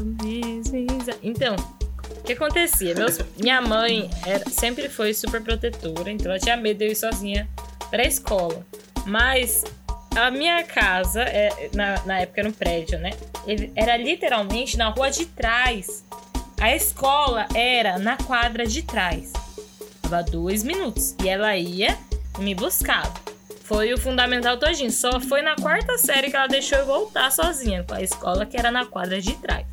Então, o que acontecia? Meus- minha mãe era- sempre foi super protetora, então ela tinha medo de eu ir sozinha pra escola. Mas a minha casa, é, na, na época era um prédio, né? Era literalmente na rua de trás. A escola era na quadra de trás. Dava dois minutos. E ela ia e me buscava. Foi o fundamental todinho. Só foi na quarta série que ela deixou eu voltar sozinha com a escola que era na quadra de trás.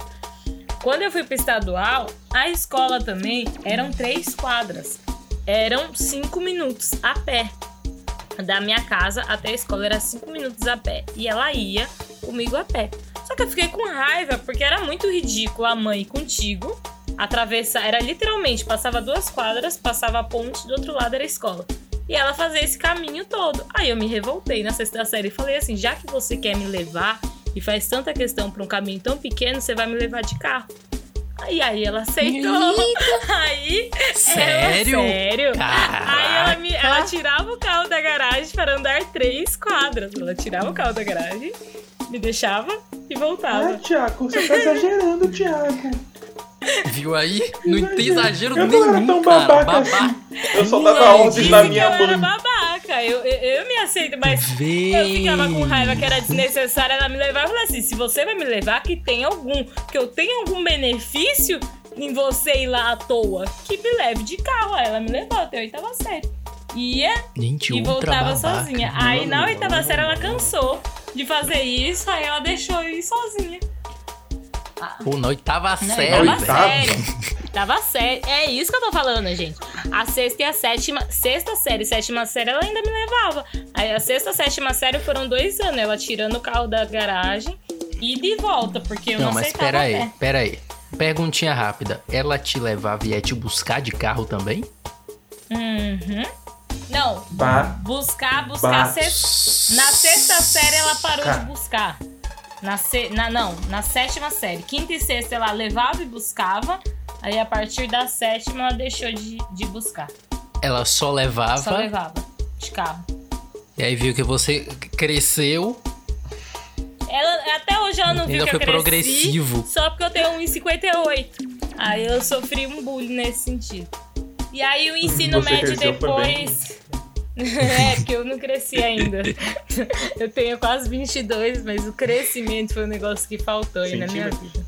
Quando eu fui pro estadual, a escola também eram três quadras. Eram cinco minutos a pé. Da minha casa até a escola era cinco minutos a pé. E ela ia comigo a pé. Só que eu fiquei com raiva, porque era muito ridículo a mãe contigo atravessar. Era literalmente, passava duas quadras, passava a ponte, do outro lado era a escola. E ela fazia esse caminho todo. Aí eu me revoltei na sexta série e falei assim: já que você quer me levar e faz tanta questão pra um caminho tão pequeno, você vai me levar de carro. Aí, aí ela aceitou. Aí. Sério? Ela, sério. Caraca. Aí ela, me- ela tirava o carro da garagem para andar três quadras. Ela tirava o carro da garagem, me deixava e voltava. Ah, Tiago, você tá exagerando, Tiago. Viu aí? Não tem exagero Eu não era nenhum, tão cara. babaca Babá. assim. Eu só Não, dava eu ordens que minha eu era mãe. babaca. Eu, eu, eu me aceito, mas eu ficava com raiva que era desnecessária ela me levar. Eu falei assim: se você vai me levar, que tem algum, que eu tenha algum benefício em você ir lá à toa, que me leve de carro. Ela me levou até a oitava série. Ia Gente, e voltava babaca. sozinha. Aí na oitava série ela cansou de fazer isso, aí ela deixou eu ir sozinha. Pô, na oitava série, tava velho. Oitava? sério. Tava sério. É isso que eu tô falando, gente. A sexta e a sétima. Sexta série e sétima série ela ainda me levava. Aí a sexta e a sétima série foram dois anos. Ela tirando o carro da garagem e de volta, porque eu não, Não, mas aceitava pera aí, pé. pera aí. Perguntinha rápida. Ela te levava e ia te buscar de carro também? Uhum. Não, Bah, buscar, buscar. bah. Sexta- Na sexta série ela parou de buscar. Na, se... na não, na sétima série. Quinta e sexta ela levava e buscava. Aí a partir da sétima ela deixou de, de buscar. Ela só levava. Só levava de carro. E aí viu que você cresceu. Ela, até hoje ela não viu Ainda que eu foi cresci. progressivo. Só porque eu tenho 1,58. Aí eu sofri um bullying nesse sentido. E aí o ensino Você médio depois. É, porque eu não cresci ainda. eu tenho quase 22, mas o crescimento foi um negócio que faltou aí na minha vida.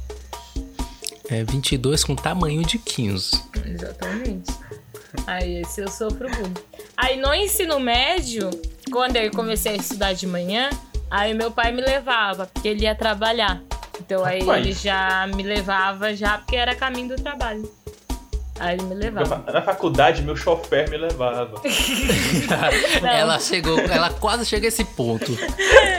É 22 com tamanho de 15. Exatamente. Aí esse eu sofro bullying. Aí no ensino médio, quando eu comecei a estudar de manhã, aí meu pai me levava, porque ele ia trabalhar. Então aí Rapaz. ele já me levava já porque era caminho do trabalho. Aí ele me levava. Na faculdade, meu chofer me levava. ela chegou, ela quase chega a esse ponto.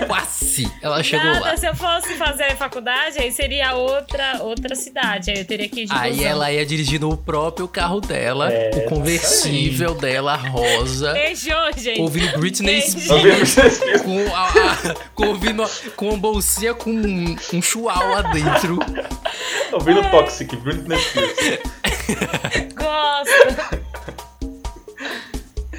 Quase. Ela chegou Nada, lá. se eu fosse fazer faculdade, aí seria outra, outra cidade. Aí eu teria que ir de Aí busão. ela ia dirigindo o próprio carro dela, É, o conversível dela, rosa, Beijou, gente. ouvindo Britney Spears, com, a, a- com, ouvindo, com uma bolsinha com um, um chuau lá dentro. ouvindo Toxic, Britney Spears. Gosto.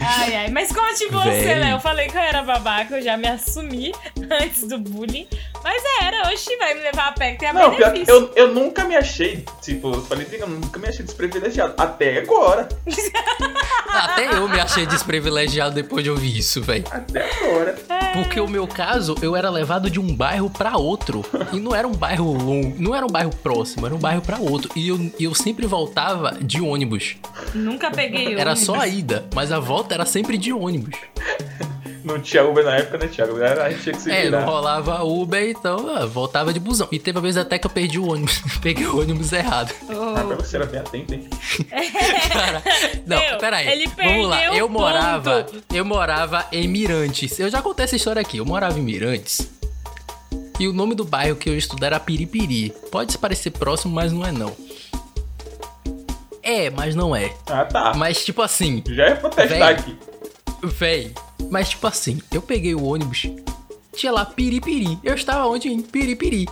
Ai, ai. Mas conte você, Véi. né? Eu falei que eu era babaca, eu já me assumi antes do bullying. Mas era, oxi, vai me levar a pé que tem a Não, pior eu, eu nunca me achei, tipo, eu falei, eu nunca me achei desprivilegiado. Até agora. Até eu me achei desprivilegiado depois de ouvir isso, velho. Até agora. Porque o meu caso, eu era levado de um bairro pra outro. E não era um bairro longo, não era um bairro próximo, era um bairro pra outro. E eu, e eu sempre voltava de ônibus. Nunca peguei Era ônibus. só a ida, mas a volta era sempre de ônibus. Não tinha Uber na época, né, Thiago? Era- A gente tinha que se É, virar. não rolava Uber, então ah, voltava de busão. E teve uma vez até que eu perdi o ônibus. Peguei o ônibus errado. Ah, mas você era bem atento, hein? Cara, não, Meu, peraí. ele Vamos lá. Eu o morava, ponto. eu morava em Mirantes. Eu já contei essa história aqui. Eu morava em Mirantes. E o nome do bairro que eu estudava era Piripiri. Pode parecer próximo, mas não é não. É, mas não é. Ah, tá. Mas tipo assim, Já é pra testar Véi. aqui. véi. Mas tipo assim, eu peguei o ônibus, tinha lá Piripiri. Eu estava onde? Em Piripiri.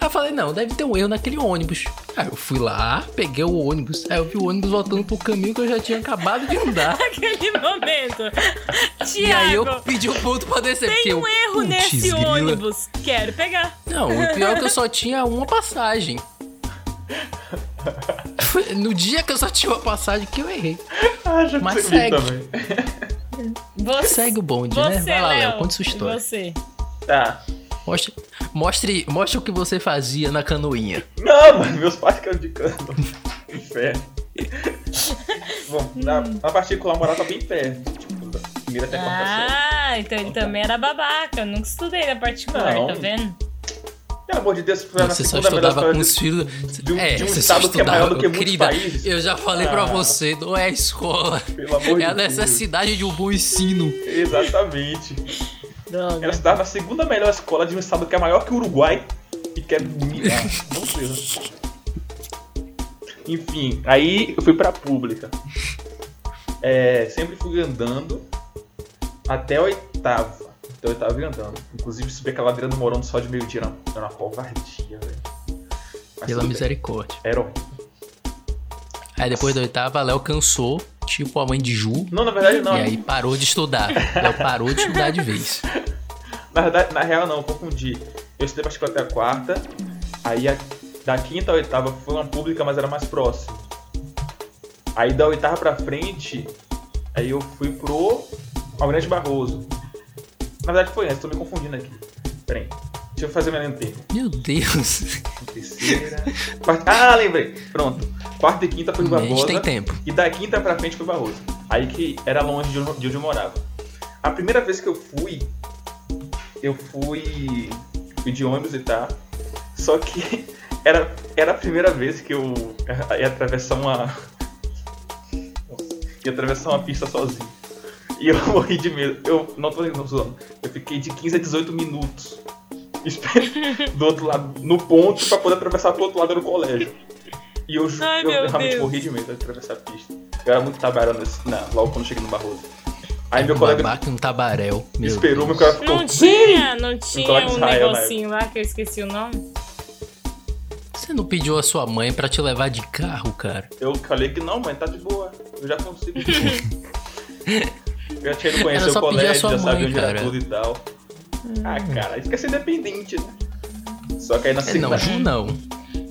Aí eu falei, não, deve ter um erro naquele ônibus. Aí eu fui lá, peguei o ônibus. Aí eu vi o ônibus voltando pro caminho que eu já tinha acabado de andar. Aquele momento. E aí eu Tiago, pedi o ponto pra descer. tem eu, um erro putz, nesse grila. ônibus. Quero pegar. Não, o pior é que eu só tinha uma passagem. No dia que eu só tinha uma passagem que eu errei. Ah, já Mas segue. também. Você, Segue o bonde, né? você Vai lá, Léo, conte sua história. Você. Tá. Mostre, mostre, mostre o que você fazia na canoinha. Não, mano, meus pais ficaram de cano. Inferno. Bom, na, na particular, eu morava bem perto. Tipo, da primeira até quarta série. Ah, então ele também era babaca. Eu nunca estudei na particular, Não. tá vendo? Pelo amor de Deus, foi na Você só segunda melhor estudava com os filhos. de um- é, de um você estado só que é maior estudava. do que muitos Querida, países. eu já falei pra Ah. você, não é a escola. Pelo amor É a de Deus. necessidade de um bom ensino. Exatamente. Droga. Ela estudava na segunda melhor escola de um estado que é maior que o Uruguai e que é. Ah, não sei. Enfim, aí eu fui pra pública. É, sempre fui andando até a oitava. Oitava eu ia andando. Inclusive subir aquela ladeira do Morão só de meio-dia. Era era uma covardia, velho. Pela bem. misericórdia. Era horrível. Aí depois da oitava, Léo cansou, tipo a mãe de Ju. Não, na verdade não. E aí parou de estudar. Léo parou de estudar de vez. Na verdade, na real não, confundi. Eu estudei particular até a quarta, aí a- da quinta à oitava foi uma pública, mas era mais próximo. Aí da oitava pra frente, aí eu fui pro Almirante Barroso. Na verdade foi antes, tô me confundindo aqui. Peraí, deixa eu fazer minha tempo. Meu Deus. Terceira. quarta, ah, lembrei. Pronto. Quarta e quinta foi A gente tem tempo. E da quinta pra frente foi Barroso. Aí que era longe de onde de onde eu morava. A primeira vez que eu fui, eu fui, fui de ônibus e tal. Só que era, era a primeira vez que eu ia atravessar uma. ia atravessar uma pista sozinho. E eu morri de medo. Eu não tô não, zoando. Eu fiquei de 15 a 18 minutos do outro lado, no ponto, pra poder atravessar pro outro lado do colégio. E eu, Ai, eu meu realmente Deus. morri de medo de atravessar a pista. Eu era muito tabarão nesse, não, logo quando eu cheguei no Barroso. Aí meu colega babaca um tabaréu. Meu esperou, meu Deus. colega ficou. Não tinha, não tinha um Israel, negocinho lá que eu esqueci o nome? Você não pediu a sua mãe pra te levar de carro, cara? Eu falei que não, mãe, tá de boa. Eu já consigo. eu já tinha ido conhecer o colégio, já sabia onde era tudo e tal. Ah, cara, isso quer ser independente, né? Só que aí na É, segunda. não, Ju não.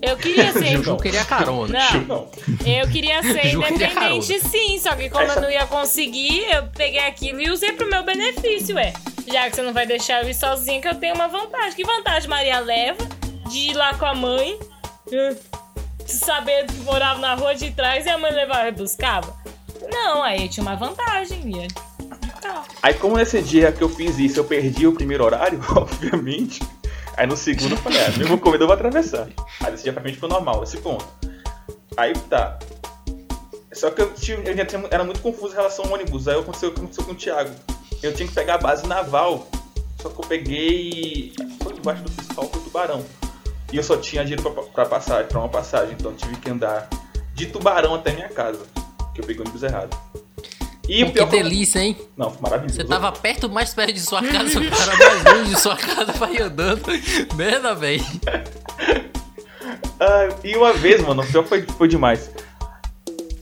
Eu queria ser. Ju Ju queria carona. Ju, Não, não. eu queria ser Ju queria independente sim, só que como Essa- eu não ia conseguir, eu peguei aquilo e usei pro meu benefício, ué. Já que você não vai deixar eu ir sozinha, que eu tenho uma vantagem. Que vantagem Maria leva de ir lá com a mãe, eh, saber que morava na rua de trás e a mãe levava e buscava? Não, aí eu tinha uma vantagem, ia. Aí, como nesse dia que eu fiz isso, eu perdi o primeiro horário, obviamente. Aí no segundo eu falei, ah, mesmo comida eu vou atravessar. Aí desse dia pra frente foi normal, esse ponto. Aí tá. Só que eu, tinha, eu tinha- era muito confuso em relação ao ônibus. Aí aconteceu o que aconteceu com o Thiago. Eu tinha que pegar a base naval. Só que eu peguei. Foi debaixo do fiscal, foi tubarão. E eu só tinha dinheiro pra, pra passagem, uma passagem. Então eu tive que andar de tubarão até minha casa. Que eu peguei o ônibus errado. E Pô, o pior que delícia, hein? Não, maravilhoso. Você tava perto, mais perto de sua casa, você para mais longe de sua casa, vai andando. Merda, velho. Ah, e uma vez, mano, o pior foi, foi demais.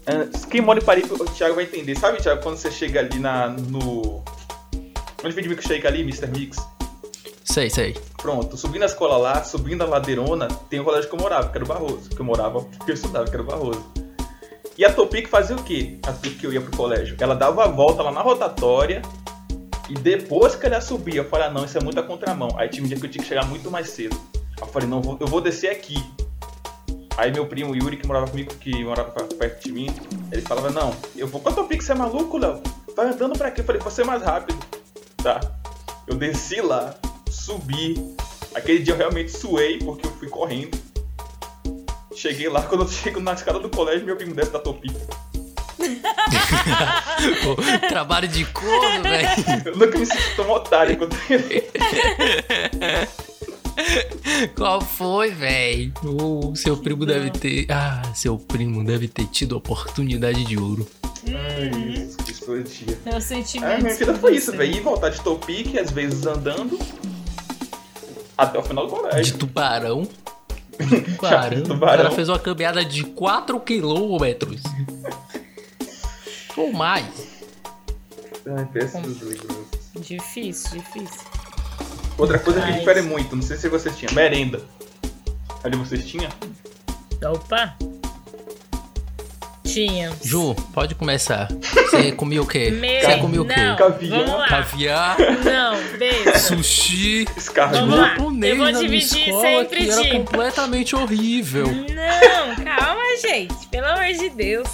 Ah, quem mora em Paris, o Thiago vai entender. Sabe, Thiago, quando você chega ali na, no... Onde vende milkshake ali, Mr. Mix? Sei, sei. Pronto, subindo a escola lá, subindo a ladeirona, tem o colégio que eu morava, que era o Barroso. Que eu morava, que eu estudava, que era o Barroso. E a Topic fazia o quê? Assim que eu ia pro colégio. Ela dava a volta lá na rotatória e depois que ela subia, eu falei, ah, não, isso é muita contramão. Aí tinha um dia que eu tinha que chegar muito mais cedo. Eu falei, não, eu vou descer aqui. Aí meu primo Yuri, que morava comigo, que morava perto de mim, ele falava, não, eu vou com a Topic, você é maluco, Léo? Vai andando pra quê? Eu falei, você é mais rápido. tá? Eu desci lá, subi. Aquele dia eu realmente suei porque eu fui correndo. Cheguei lá, quando eu chego na escada do colégio, meu primo desce da topi. Pô, trabalho de corno, velho. Eu nunca me senti tão otário quando Qual foi, velho? O seu primo deve ter. Ah, seu primo deve ter tido oportunidade de ouro. Ai, que explodia. Meu Ah, sentimento. minha vida foi isso, velho. E voltar de topique, às vezes andando. Até o final do De colégio. tubarão. Tubarão. Tubarão. O cara fez uma caminhada de 4 quilômetros. Ou mais. Ai, péssimos lembranças. Difícil, difícil. Outra coisa que Mas- difere muito, não sei se vocês tinham, merenda. Ali vocês tinham? Opa! Tinha. Ju, pode começar. Você comia o quê? Meu, Você comia o quê? não, Caviar. Vamos lá. Caviar, Não, beijo. sushi, Escargot. Japonês Eu vou na minha dividir escola, sempre que era completamente horrível. Não, calma, gente. Pelo amor de Deus.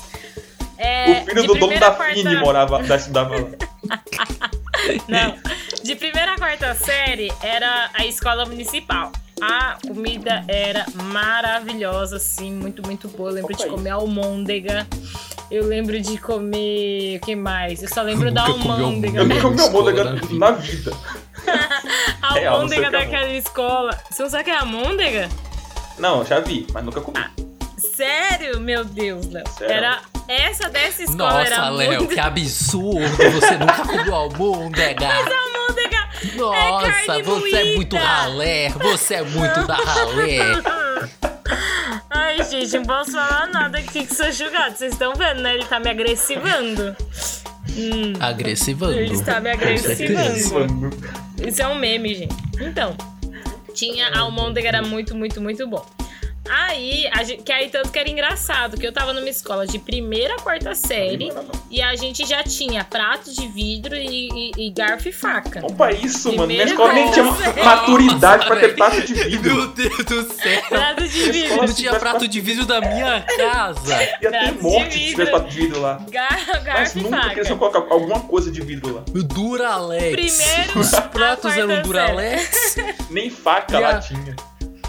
É, O filho de do dono da a quarta- Fini morava, da, estudava lá. Não. De primeira a quarta série era a escola municipal. A comida era maravilhosa, assim, muito, muito boa. Eu lembro Opa, de comer almôndega. Eu lembro de comer. O que mais? Eu só lembro da Nunca comi almôndega. Eu nunca comi almôndega da na vida. A Real, sei almôndega que é daquela escola. Você não sabe o que é almôndega? Não, já vi, mas nunca comi. Sério? Meu Deus, Léo. Era essa dessa escola era Nossa, Léo, muito... que absurdo. Você nunca comeu almôndega. almôndega. Nossa, carne você é muito ralé. Você é muito da ralé. Ai, gente, não posso falar nada tem que ser julgado. Vocês estão vendo, né? Ele tá me agressivando. Hum, Agressivando. ele está me agressivando. Isso é um meme, gente. Então, tinha a almôndega, era muito, muito, muito bom. Aí, a gente, que aí tanto que era engraçado, que eu tava numa escola de primeira a quarta série e a gente já tinha prato de vidro e, e- e garfo e faca. Opa, isso, mano. Minha escola nem tinha maturidade pra ter Nossa, prato de vidro. Meu Deus do céu. Prato de vidro. Não tinha prato de vidro da minha casa. Ia ter Prato de morte se tivesse prato de vidro lá. Gar, Mas garfo e nunca faca. iam colocar alguma coisa de vidro lá. Duralex. Primeiro Os pratos eram Duralex. Nem faca E a- lá tinha.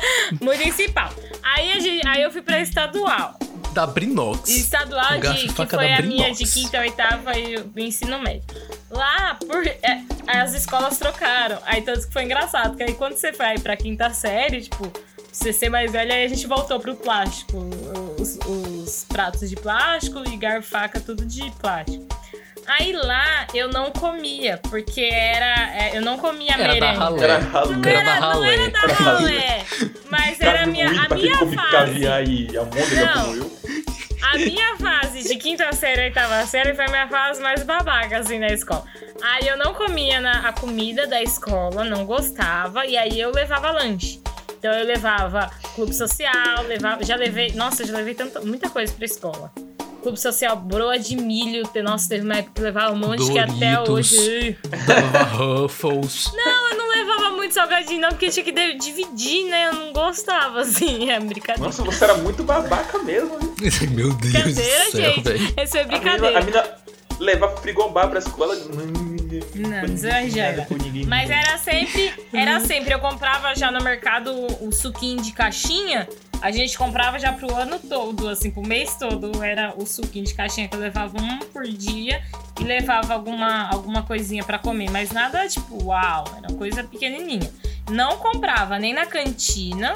Municipal. Aí, gente, aí eu fui pra estadual. Da Brinox. Estadual de, que foi a minha de quinta, oitava e o ensino médio. Lá, por, é, as escolas trocaram. Aí tanto que foi engraçado, que aí quando você vai pra quinta série, tipo, você ser mais velha, aí a gente voltou pro plástico. Os, os pratos de plástico e garfo e faca, tudo de plástico. Aí lá eu não comia, porque era. é, eu não comia Era da merenda. ralé. Era ralo. Não Era era, da não ralé. era da ralé. Mas era a minha, a minha fase. caviar e almôndega Não. como eu. A minha fase de quinta série, oitava série foi a minha fase mais babaca, assim, na escola. Aí eu não comia na, a comida da escola, não gostava, e aí eu levava lanche. Então eu levava clube social, levava, já levei, nossa, já levei tanta, muita coisa pra escola. Clube social, broa de milho, te- nossa, teve uma época que levava um monte que até Doritos. hoje... Dava Ruffles. Não, eu não levava muito salgadinho, não, porque tinha que dividir, né? Eu não gostava, assim, é brincadeira. Nossa, você era muito babaca mesmo. hein? Meu Deus Brincadeira, do céu, gente. velho. Isso é A menina, brincadeira. a menina levava frigobar pra escola. Não, ninguém. Mas era sempre, era sempre. Eu comprava já no mercado o suquinho de caixinha. A gente comprava já pro ano todo, assim, pro mês todo. Era o suquinho de caixinha que eu levava um por dia e levava alguma, alguma coisinha pra comer. Mas nada tipo, uau, era coisa pequenininha. Não comprava nem na cantina.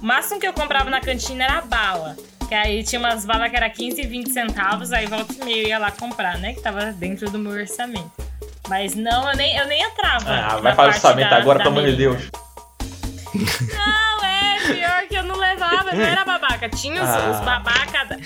O máximo que eu comprava na cantina era bala. Que aí tinha umas balas que era 15 e 20 centavos, aí volta e meia eu ia lá comprar, né? Que tava dentro do meu orçamento. Mas não, eu nem, eu nem entrava. Ah, vai para o orçamento da- agora, pelo amor de. Deus. Não, pior que eu não levava, não era babaca. Tinha os, Ah. os babaca.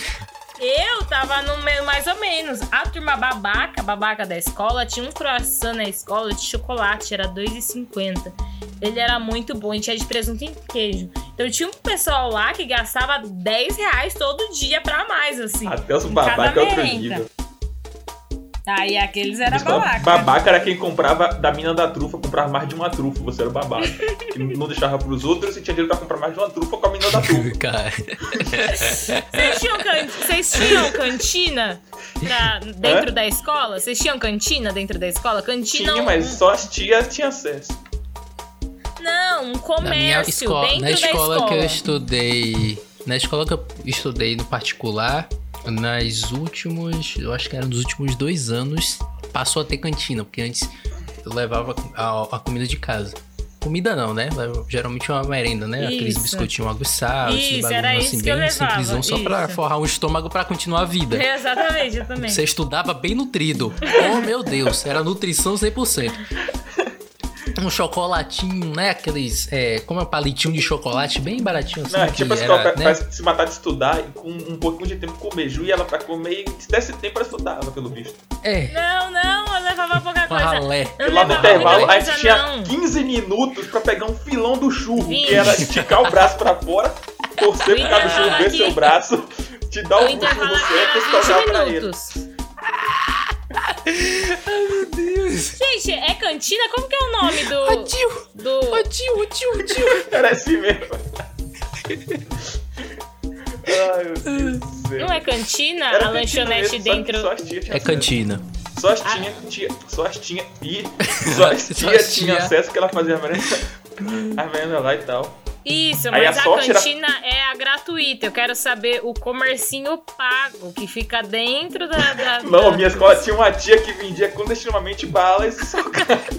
Eu tava no meio mais ou menos. A turma babaca, babaca da escola, tinha um croissant na escola de chocolate, era R$2,50. Ele era muito bom, e tinha de presunto e queijo. Então tinha um pessoal lá que gastava 10 reais todo dia pra mais, assim. Até os babacas é outro merenda. Aí aqueles era babaca. babaca era quem comprava da mina da trufa, comprava mais de uma trufa, você era o babaca. E não deixava pros outros e tinha dinheiro pra comprar mais de uma trufa com a mina da trufa. Cara, Vocês tinham, can- Vocês tinham cantina pra- dentro Hã? da escola? Vocês tinham cantina dentro da escola? Cantina Tinha, um- mas só as tias tinham acesso. Não, um na comércio minha escola, dentro na da escola, escola. que eu estudei, na escola que eu estudei no particular, nas últimos, eu acho que era nos últimos dois anos, passou a ter cantina, porque antes eu levava a, a comida de casa. Comida não, né? Geralmente é uma merenda, né? Aqueles Isso. biscoitinhos água e sal, Isso, era bagulho isso assim, bem simplesão, só pra forrar o estômago pra continuar a vida. Exatamente, eu também. Você estudava bem nutrido. Oh, meu Deus, era nutrição 100%. Um chocolatinho, né? Aqueles. É, como é um palitinho de chocolate bem baratinho assim. Não, que tipo, a era, né? se matar de estudar e com um pouquinho de tempo comer. Ju ia ela pra comer e se desse tempo ela estudava, pelo visto. É, Não, não, eu levava pouca coisa. ralé. Eu E lá no intervalo muita a coisa, gente tinha não. 15 minutos pra pegar um filão do churro, que era esticar o braço pra fora, torcer pro cara do churro ver seu braço, te dar O churro aqui certo e tocar 20 pra ele. minutos. Meu Deus. Gente, é cantina? Como que é o nome do. tio, do... tio, ô tio. Era assim mesmo. Ai, meu Deus do céu. Não é cantina? Era a lanchonete mesmo, só dentro. Só as tinham É cantina. Só as tinha, tia, só as tinha e só as Só tia as tinha tia. acesso que ela fazia a merenda, a merenda lá e tal. Isso, Aí mas a a, cantina é a gratuita. Eu quero saber o comercinho pago que fica dentro da. da- Não, da- minha escola tinha uma tia que vendia clandestinamente balas e salgados.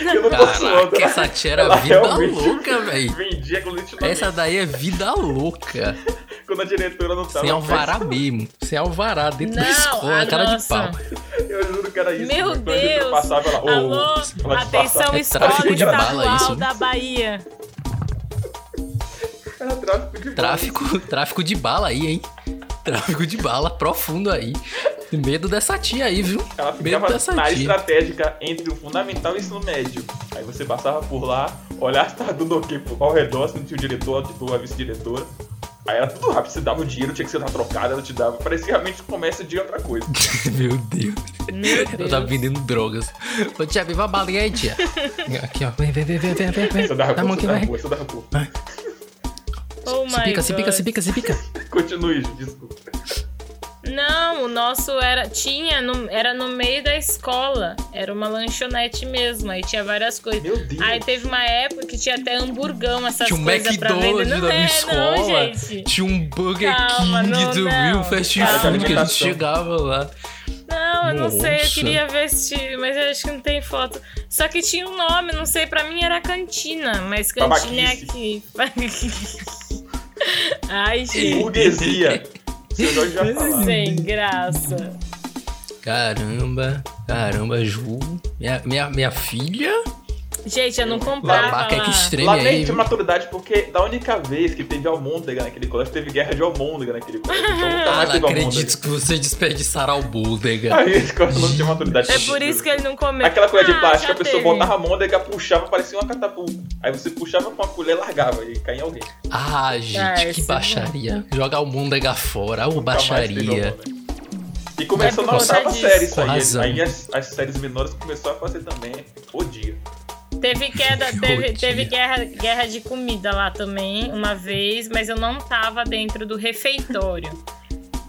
Eu não posso outra. essa tia era Ela vida louca, velho. Vendia clandestinamente. Essa daí é vida louca. Quando a diretora não tava. Sem alvará mesmo. Sem alvará dentro da Não, escola, a cara de nossa. pau. Eu juro que era isso. Meu Deus! Passava, ela, oh, Alô, ela te atenção, passava. É escola tráfico de bala estadual isso. da Bahia. Era tráfico de Tráfico, tráfico de bala aí, hein? Tráfico de bala profundo aí. Medo dessa tia aí, viu? Ela Medo ficava dessa na tia. estratégica entre o fundamental e o ensino médio. Aí você passava por lá, olhava se tava tudo ok ao redor, se não tinha o diretor, tipo, a vice-diretora. Aí era tudo rápido, você dava o dinheiro, tinha que ser na trocada, ela te dava. Parecia realmente o comércio de outra coisa. Meu Deus. Meu Eu Deus. tava vendendo drogas. Ô tia, viva a balinha aí, tia. Aqui, ó. Vem, vem, vem, vem, vem, vem. vem. Você dava Dá a mão você dava boa, Oh Se my pica, se pica, God. se pica, se pica. Continue, desculpa. Não, o nosso era. Tinha, no, era no meio da escola. Era uma lanchonete mesmo. Aí tinha várias coisas. Meu Deus. Aí teve uma época que tinha até hamburgão, essas Tinha um coisas pra vender. McDonald's Não na minha é, escola. não, gente. Tinha um Burger Calma, King não, do não, Rio Fast calma. Food que a gente chegava lá. Não, eu não sei, eu Nossa. queria vestir, mas eu acho que não tem foto. Só que tinha um nome, não sei, pra mim era cantina, mas cantina é aqui. Ai, gente, Burguesia. Seu Jorge já falava. sem graça. Caramba, caramba, Ju. Minha, minha, minha filha? Gente, eu não comprava lá. que extreme Lá nem aí. tinha maturidade, porque da única vez que teve almôndega naquele colégio, teve guerra de almôndega naquele colégio. Então nunca Ah, mais não teve acredito almôndega. que você desperdiçaram o Búldega. Aí a escola não tinha maturidade. É por isso que ele não comeu. Aquela colher de Ah, plástico, já a pessoa teve. botava a môndega, puxava, parecia uma catapulta. Aí você puxava com a colher e largava, e caía em alguém. Ah, gente, Ah, que esse é baixaria. Jogar o Búldega fora, ô baixaria. almôndega. E começou É na oitava série isso aí. Razão. Aí as, as séries menores começou a fazer também. O dia. Teve queda, teve, teve guerra, guerra de comida lá também, uma vez, mas eu não tava dentro do refeitório.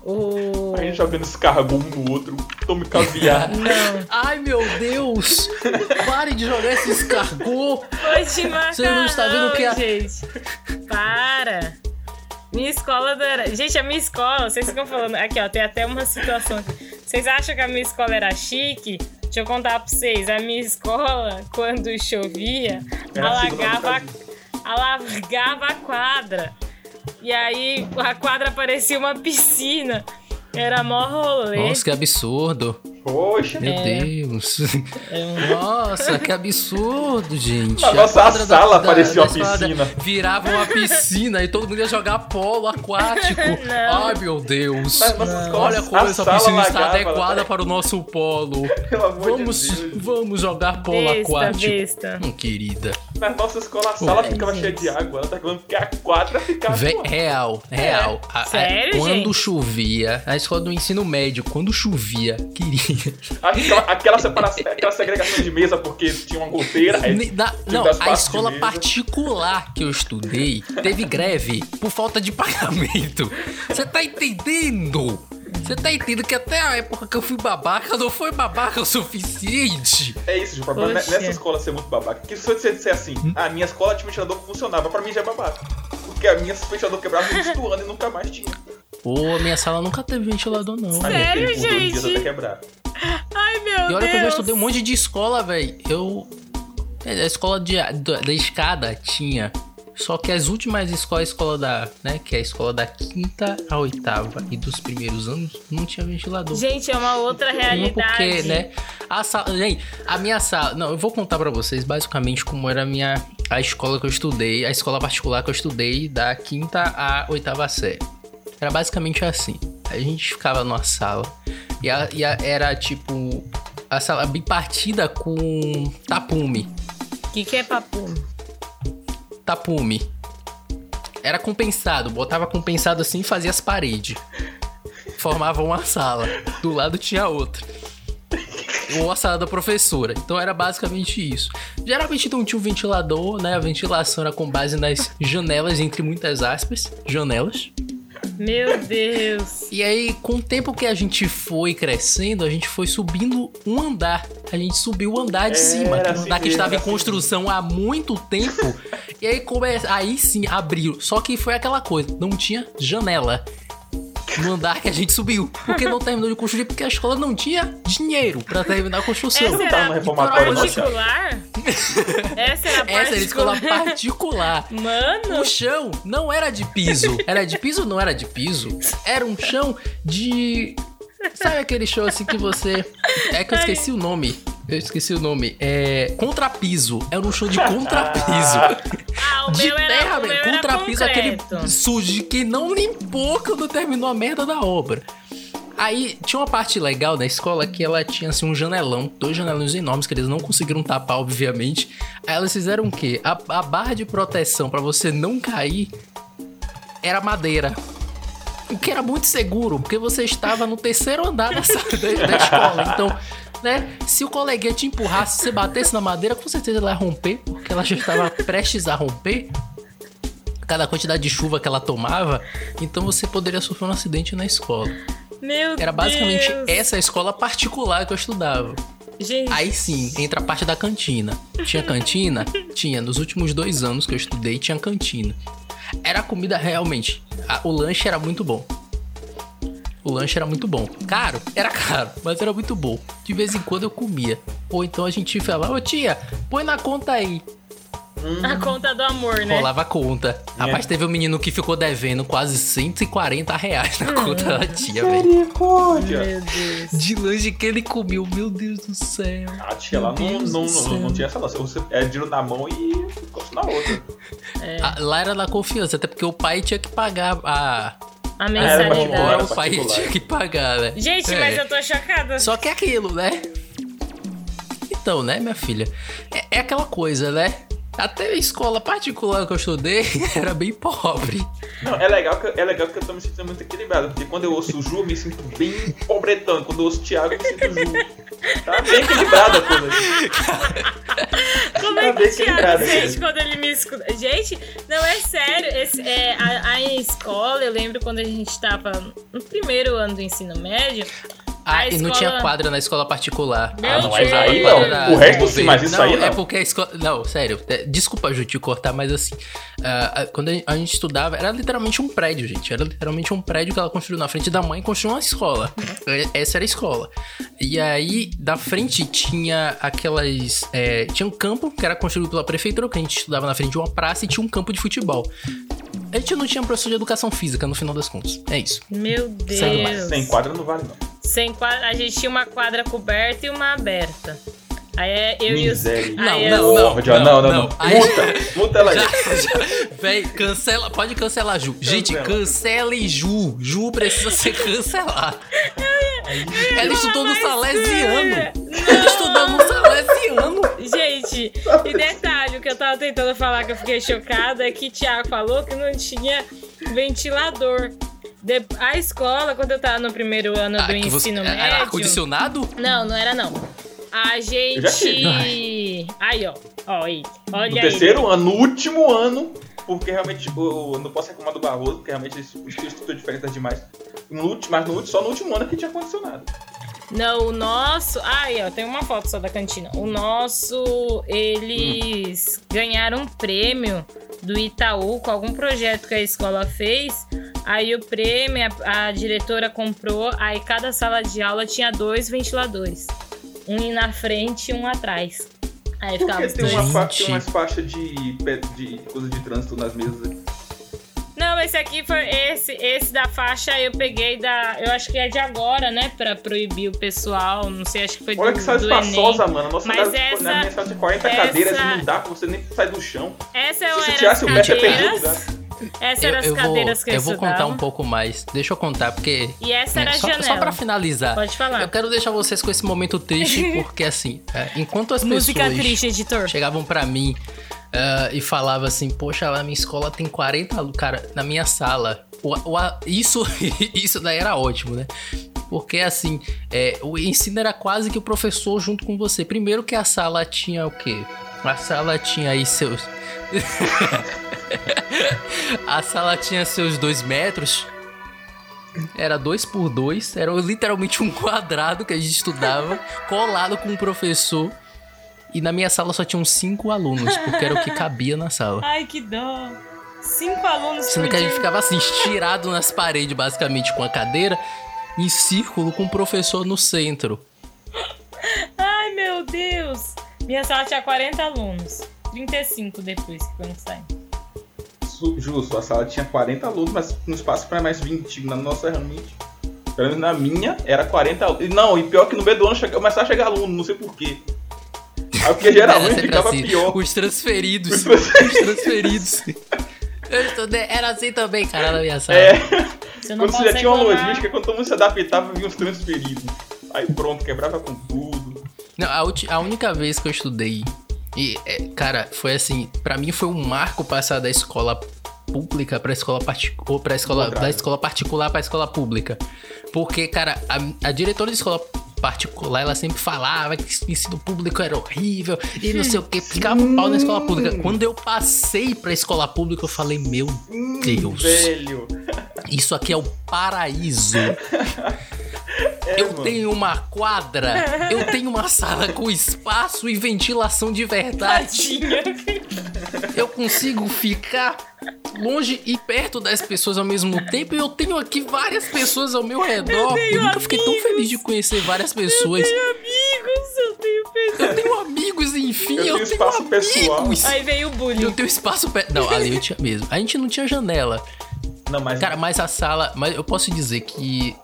O. A gente jogando escargot um no outro, tome caviar. Não, Ai, meu Deus! Pare de jogar esse escargot! foi de macarrão, Você não está vendo o que é- gente. Para. Minha escola não era... Gente, a minha escola, vocês ficam falando... Aqui, ó, tem até uma situação. Vocês acham que a minha escola era chique? Deixa eu contar pra vocês. A minha escola, quando chovia, Era a segunda alagava, alagava a quadra. E aí, a quadra parecia uma piscina. Era mó rolê. Nossa, que absurdo! Poxa, Meu É. Deus! É um- Nossa, que absurdo, gente! Na A nossa quadra sala parecia uma escola piscina. Virava uma piscina e todo mundo ia jogar polo aquático. Não. Ai, meu Deus! Mas nossa escola, Olha como a essa piscina está lagava, adequada para o nosso polo. pelo amor Vamos, de Deus. vamos jogar polo Besta, aquático. besta. Hum, querida. Na nossa escola, a sala Ué, ficava gente. cheia de água. Ela tá falando que a quadra ficava. Vé- real, real. A- a- Sério, quando gente? chovia, na escola do ensino médio, quando chovia, queria. Aquela, aquela separação, aquela segregação de mesa porque tinha uma goteira. aí na- não, a escola particular que eu estudei teve greve por falta de pagamento. Você tá entendendo? Você tá entendendo que até a época que eu fui babaca não foi babaca o suficiente? É isso, Ju. O problema Poxa. nessa escola ser muito babaca. Porque se você disser assim, a minha escola tinha um ventilador que funcionava, pra mim já é babaca. Porque a minha ventilador quebrava no ano e nunca mais tinha. Pô, minha sala nunca teve ventilador, não. Sério, gente? até quebrar. Ai, meu E olha Deus. que eu já estudei um monte de escola, velho. Eu. é, A escola de, da, da escada tinha. Só que as últimas escolas, a escola da. né? Que é a escola da quinta à oitava e dos primeiros anos, não tinha ventilador. Gente, é uma outra realidade. porque, né? A sala. Gente, a minha sala. Não, eu vou contar pra vocês basicamente como era a minha. A escola que eu estudei, a escola particular que eu estudei da quinta à oitava série. Era basicamente assim. A gente ficava numa sala e, a- e a- era tipo. A sala bipartida com tapume. O que, que é papume? Tapume. Era compensado, botava compensado assim e fazia as paredes. Formava uma sala. Do lado tinha outra. Ou a sala da professora. Então era basicamente isso. Geralmente não tinha um ventilador, né? A ventilação era com base nas janelas, entre muitas aspas. Janelas. Meu Deus. E aí, com o tempo que a gente foi crescendo, a gente foi subindo um andar. A gente subiu o andar de Era cima, que é um assim andar que estava em assim construção há muito tempo. e aí, come... aí sim, abriu. Só que foi aquela coisa, não tinha janela. No andar que a gente subiu. Porque não terminou de construir, porque a escola não tinha dinheiro pra terminar a construção. Essa era tava no reformatório, não, particular? Essa era Essa era a escola particular? particular. Mano, O chão não era de piso. Era de piso? Não era de piso. Era um chão de. Sabe aquele chão assim que você. É que eu esqueci o nome. Eu esqueci o nome. É. Contrapiso. Era um chão de contrapiso. ah, o De meu era, terra, o meu velho. era Contrapiso, aquele sujo que não limpou quando terminou a merda da obra. Aí tinha uma parte legal da escola que ela tinha assim um janelão, dois janelões enormes que eles não conseguiram tapar, obviamente. Aí elas fizeram o quê? A, a barra de proteção pra você não cair era madeira. O que era muito seguro, porque você estava no terceiro andar da, sala- da, da escola. Então, né, se o coleguinha te empurrasse, se você batesse na madeira, com certeza ela ia romper, porque ela já estava prestes a romper. Cada quantidade de chuva que ela tomava, então você poderia sofrer um acidente na escola. Meu Era basicamente Deus. essa escola particular que eu estudava. Gente, Aí sim, entra a parte da cantina. Tinha cantina? Tinha. Nos últimos dois anos que eu estudei, tinha cantina. Era comida realmente. a- o lanche era muito bom. O lanche era muito bom. Caro? Era caro, mas era muito bom. De vez em quando eu comia. Ou então a gente falava, ô tia, põe na conta aí. A conta do amor, né? Rolava a conta. Rapaz, teve um menino que ficou devendo quase 140 reais na conta da tia, velho. Misericórdia. Meu Deus. De lanche que ele comeu, meu Deus do céu. A tia lá Meu não, Deus não, não, não tinha essa não. Você é dinheiro na mão e ficou na outra. Ah, Lá era na confiança, até porque o pai tinha que pagar a. A mensalidade. particular. o pai tinha que pagar, né? Gente, É. mas eu tô chocada. Só que é aquilo, né? Então, né, minha filha? É, é aquela coisa, né? Até a escola particular que eu estudei era bem pobre. Não, é legal, que, é legal que eu tô me sentindo muito equilibrado. Porque quando eu ouço o Ju, eu me sinto bem pobretão. Quando eu ouço o Thiago, eu me sinto Ju. Tá bem equilibrada a coisa. Como Tá é que bem o Thiago sente gente. quando ele me escuta? Gente, não é sério. Esse, é, a, a escola, eu lembro quando a gente tava no primeiro ano do ensino médio. Ah, A e não escola- tinha quadra na escola particular. Meu Ah, não, mas aí Era não. O resto sim, mas isso não, aí não. É porque a escola. Não, sério. é, Desculpa, Ju, te cortar, mas assim. ah, quando a gente- estudava, era literalmente um prédio, gente. Era literalmente um prédio que ela construiu na frente da mãe e construiu uma escola. É, Essa era a escola. E aí, da frente tinha aquelas. é, tinha um campo que era construído pela prefeitura, que a gente estudava na frente de uma praça e tinha um campo de futebol. A gente não tinha professor de educação física no final das contas. É isso. Meu Deus. sem quadra não vale, não. Sem quadra, a gente tinha uma quadra coberta e uma aberta. Aí é eu e os. Não, aí não, não. Ódio, não, não, não. Aí- Multa, multa ela aí. Véi, cancela, pode cancelar Ju. Gente, Cancela. cancele Ju. Ju precisa ser cancelada. Ela estudou no Salesiano. Ela estudou no Salesiano. Gente, Gente, e detalhe, o que eu tava tentando falar que eu fiquei chocada é que Tiago falou que não tinha ventilador. De- a escola, quando eu tava no primeiro ano Ah, do que você- ensino Era médio. ar-condicionado? Não, não era não. A gente. Aí, ó. Ó, aí. Olha No aí. terceiro ano, no último ano, porque realmente tipo, eu não posso reclamar do Barroso, porque realmente o estilo é diferente das demais. No último, mas no, último- só no último ano é que tinha condicionado. Não, o nosso. Aí, ó, tem uma foto só da cantina. O nosso, eles ganharam um prêmio do Itaú com algum projeto que a escola fez. Aí o prêmio, a, a diretora comprou, aí cada sala de aula tinha dois ventiladores. Um na frente e um atrás. Aí ficava Porque tem, uma tem umas faixas de, de coisa de trânsito nas mesas. Não, esse aqui foi esse, esse da faixa eu peguei da, eu acho que é de agora, né, Pra proibir o pessoal, não sei, acho que foi Olha do, que sala espaçosa, Enem. mano. A nossa Mas casa, essa- na minha sala tinha 40 essa- cadeiras e não dá pra você nem sair do chão. Essa Se eram você as tirasse o pé, você o cadeiras. lugar. Essas Eu, eram as eu vou, cadeiras que eu, eu vou contar um pouco mais. Deixa eu contar, porque. E essa né, era a só, janela. só pra finalizar. Pode falar. Eu quero deixar vocês com esse momento triste, porque assim, é, enquanto as Música pessoas triste, editor. chegavam pra mim ah, e falavam assim, poxa, lá minha escola tem 40 alunos. Cara, na minha sala, o, o- isso, isso daí era ótimo, né? Porque assim, é, o ensino era quase que o professor junto com você. Primeiro que a sala tinha o quê? A sala tinha aí seus. a sala tinha seus dois metros. Era dois por dois, era literalmente um quadrado que a gente estudava, colado com o professor. E na minha sala só tinham cinco alunos, porque era o que cabia na sala. Ai, que dó. Cinco alunos Sendo que a gente ficava assim, estirado nas paredes, basicamente, com a cadeira, em círculo, com o professor no centro. Ai, meu Deus. Minha sala tinha 40 alunos. 35 depois que foi um sair. Justo, a sala tinha 40 alunos, mas no espaço para mais 20. Na nossa 20. Pelo menos na minha era 40 alunos. E Não, e pior que no meio do ano começava a chegar aluno, não sei porquê. Aí porque sempre ficava assim, pior. Os transferidos. Os Os transferidos. Eu estudei, era assim também, cara, na minha sala. É, Você quando você já tinha uma logística, quando todo mundo se adaptava, vinha os transferidos. Aí pronto, quebrava com tudo. Não, a, ulti- a única vez que eu estudei, e, é, cara, foi assim, pra mim foi um marco passar da escola pública pra escola particular, pra escola, da escola particular pra escola pública. Porque, cara, a, a diretora de escola particular, ela sempre falava que o ensino público era horrível e não sei o que, ficava um pau na escola pública. Quando eu passei pra escola pública, eu falei, meu Deus, Velho. isso aqui é o paraíso. É, eu mano. tenho uma quadra, eu tenho uma sala com espaço e ventilação de verdade. Tadinha. Eu consigo ficar longe e perto das pessoas ao mesmo tempo e eu tenho aqui várias pessoas ao meu redor. Eu, nunca fiquei tão feliz de conhecer várias pessoas. Amigos, eu tenho pessoas. Eu tenho amigos, enfim, Eu eu, tenho tenho amigos. pessoal. Aí veio o Eu bullying. tenho espaço perto. Não, ali eu tinha mesmo. A gente não tinha janela. Não, mas Cara, mas a sala. Mas eu posso dizer que.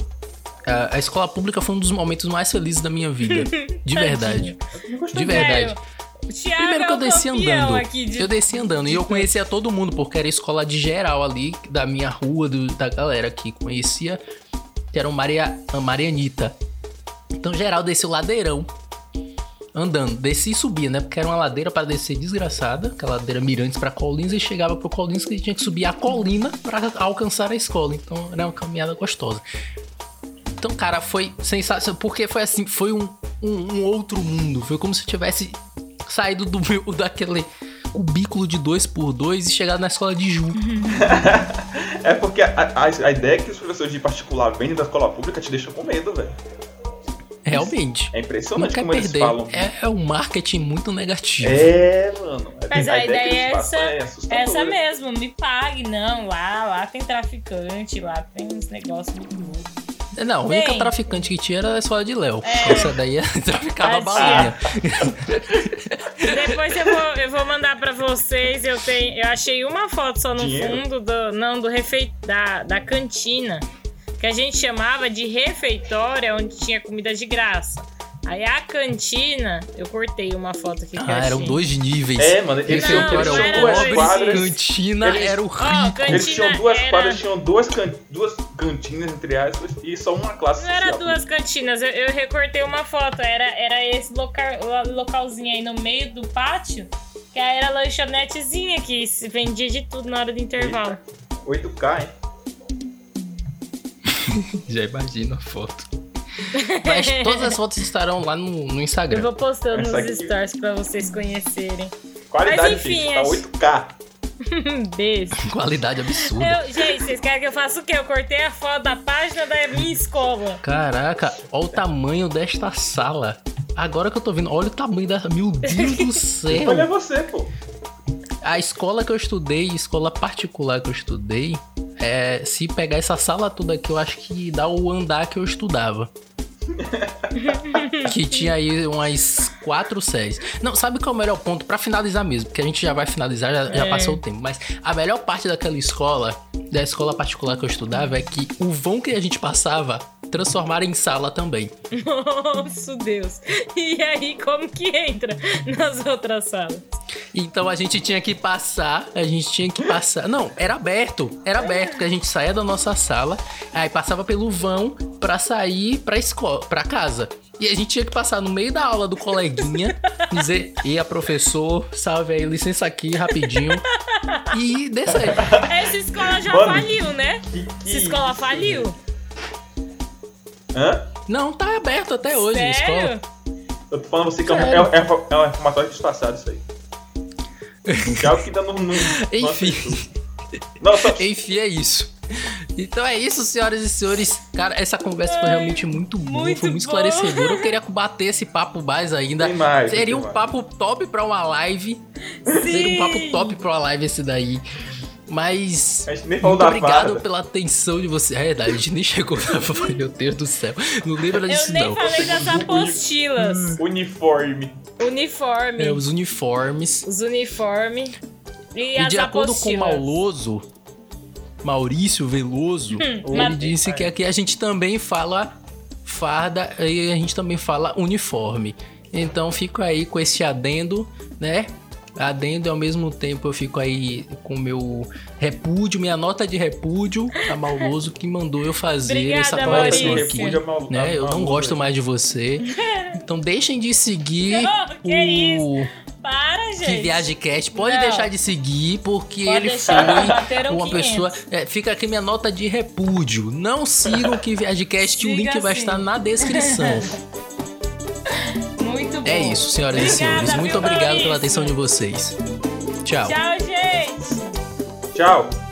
A, a escola pública foi um dos momentos mais felizes da minha vida. De verdade. De verdade. Thiago Primeiro que é eu o desci andando. De... Eu desci andando e eu conhecia todo mundo, porque era escola de geral ali, da minha rua, do- da galera que conhecia, que era o Maria, a Marianita. Então, geral, desci o ladeirão, andando. Desci e subia, né? Porque era uma ladeira para descer desgraçada, aquela ladeira Mirantes pra Colinas, e chegava pro Colinas que tinha que subir a colina para alcançar a escola. Então, era uma caminhada gostosa. Então, cara, foi sensacional, porque foi assim, foi um, um, um outro mundo. Foi como se eu tivesse saído do meu, daquele cubículo de 2x2 e chegado na escola de Ju. É porque a, a, a ideia que os professores de particular vendem da escola pública te deixa com medo, velho. Realmente. É Não impressionante quer como eles perder. falam. É, é um marketing muito negativo. É, mano. Mas a que ideia eles é essa- é. Essa mesmo, me pague. Não, lá, lá tem traficante, lá tem uns negócios muito loucos. Não, a única Bem. traficante que tinha era a escola de Léo. É. Essa daí traficava balinha. Depois eu vou, eu vou mandar pra vocês. Eu tenho, eu achei uma foto só no Dinheiro? fundo do, não do refe, da, da cantina que a gente chamava de refeitório, onde tinha comida de graça. Aí a cantina, eu cortei uma foto aqui que eu Ah, eram achei. dois níveis. É, mano, eles Esse tinham, Não, eles não tinham era duas quadras. Cantina Eles- era o rico. can- Eles tinham Cantina duas era- quadras, tinham duas, can... duas cantinas, entre aspas, e só uma classe Não era social. duas cantinas, eu, eu recortei uma foto. Era, era esse local, localzinho aí no meio do pátio, que aí era a lanchonetezinha que se vendia de tudo na hora do intervalo. 8K, hein? Já imagino a foto. Mas todas as fotos estarão lá no, no Eu Instagram. vou postando Essa nos aqui- stories pra vocês conhecerem. Qualidade, Mas, enfim, gente, tá acho- 8K. Beijo. Qualidade absurda. Eu, gente, vocês querem que eu faça o quê? Eu cortei a foto da página da minha escola. Caraca, olha o tamanho desta sala. Agora que eu tô vendo, olha o tamanho da. Meu Deus do céu! Olha você, pô. A escola que eu estudei, escola particular que eu estudei, é, se pegar essa sala toda aqui, eu acho que dá o andar que eu estudava. que tinha aí umas quatro séries. Não, sabe qual é o melhor ponto? Pra finalizar mesmo, porque a gente já vai finalizar, já, já É. passou o tempo. Mas a melhor parte daquela escola, da escola particular que eu estudava, é que o vão que a gente passava transformaram em sala também. Nossa, Deus. E aí, como que entra nas outras salas? Então a gente tinha que passar, a gente tinha que passar. Não, era aberto, era aberto, que a gente saía da nossa sala, aí passava pelo vão pra sair pra escola, pra casa. E a gente tinha que passar no meio da aula do coleguinha, dizer, e a professor, salve aí, licença aqui, rapidinho, e descer. Essa escola já Mano. faliu, né? Que- Essa escola faliu. Hã? Não, tá aberto até hoje a escola. Sério? Eu tô falando a você que é um, Sério? é, um- é um reformatório disfarçado isso aí. Já o que dá no. no Enfim. Não, só. Enfim, é isso. Então é isso, senhoras e senhores. Cara, essa conversa foi realmente muito boa, muito foi muito boa. esclarecedora. Eu queria bater esse papo mais ainda. Mais, Seria um mais. papo top pra uma live. Seria um papo top pra uma live esse daí. Mas. A gente nem falou Muito da obrigado farda. pela atenção de você. É verdade, a gente nem chegou na. Meu Deus do céu. Não lembra Eu disso, nem não. falei das apostilas. Uniforme. Uniforme. É, os uniformes. Os uniformes. E, E as de acordo com o apostilas. Mauloso, Maurício Veloso, ele mas- disse que aqui a gente também fala farda e a gente também fala uniforme. Então fico aí com esse adendo, né? Adendo e ao mesmo tempo eu fico aí com meu repúdio, minha nota de repúdio a Mauloso que mandou eu fazer Obrigada, essa Maurício. aqui. repúdio a mal- Né? Eu não gosto mais de você. Então deixem de seguir que o Para, gente. que. Pode Não. deixar de seguir, porque Pode ele deixar, foi uma 500. pessoa. é, fica aqui minha nota de repúdio. Não sigam que Viagecast, que o link vai sim. estar na descrição. É isso, senhoras e Obrigada, senhores. Muito obrigado pela atenção de vocês. Tchau. Tchau, gente. Tchau.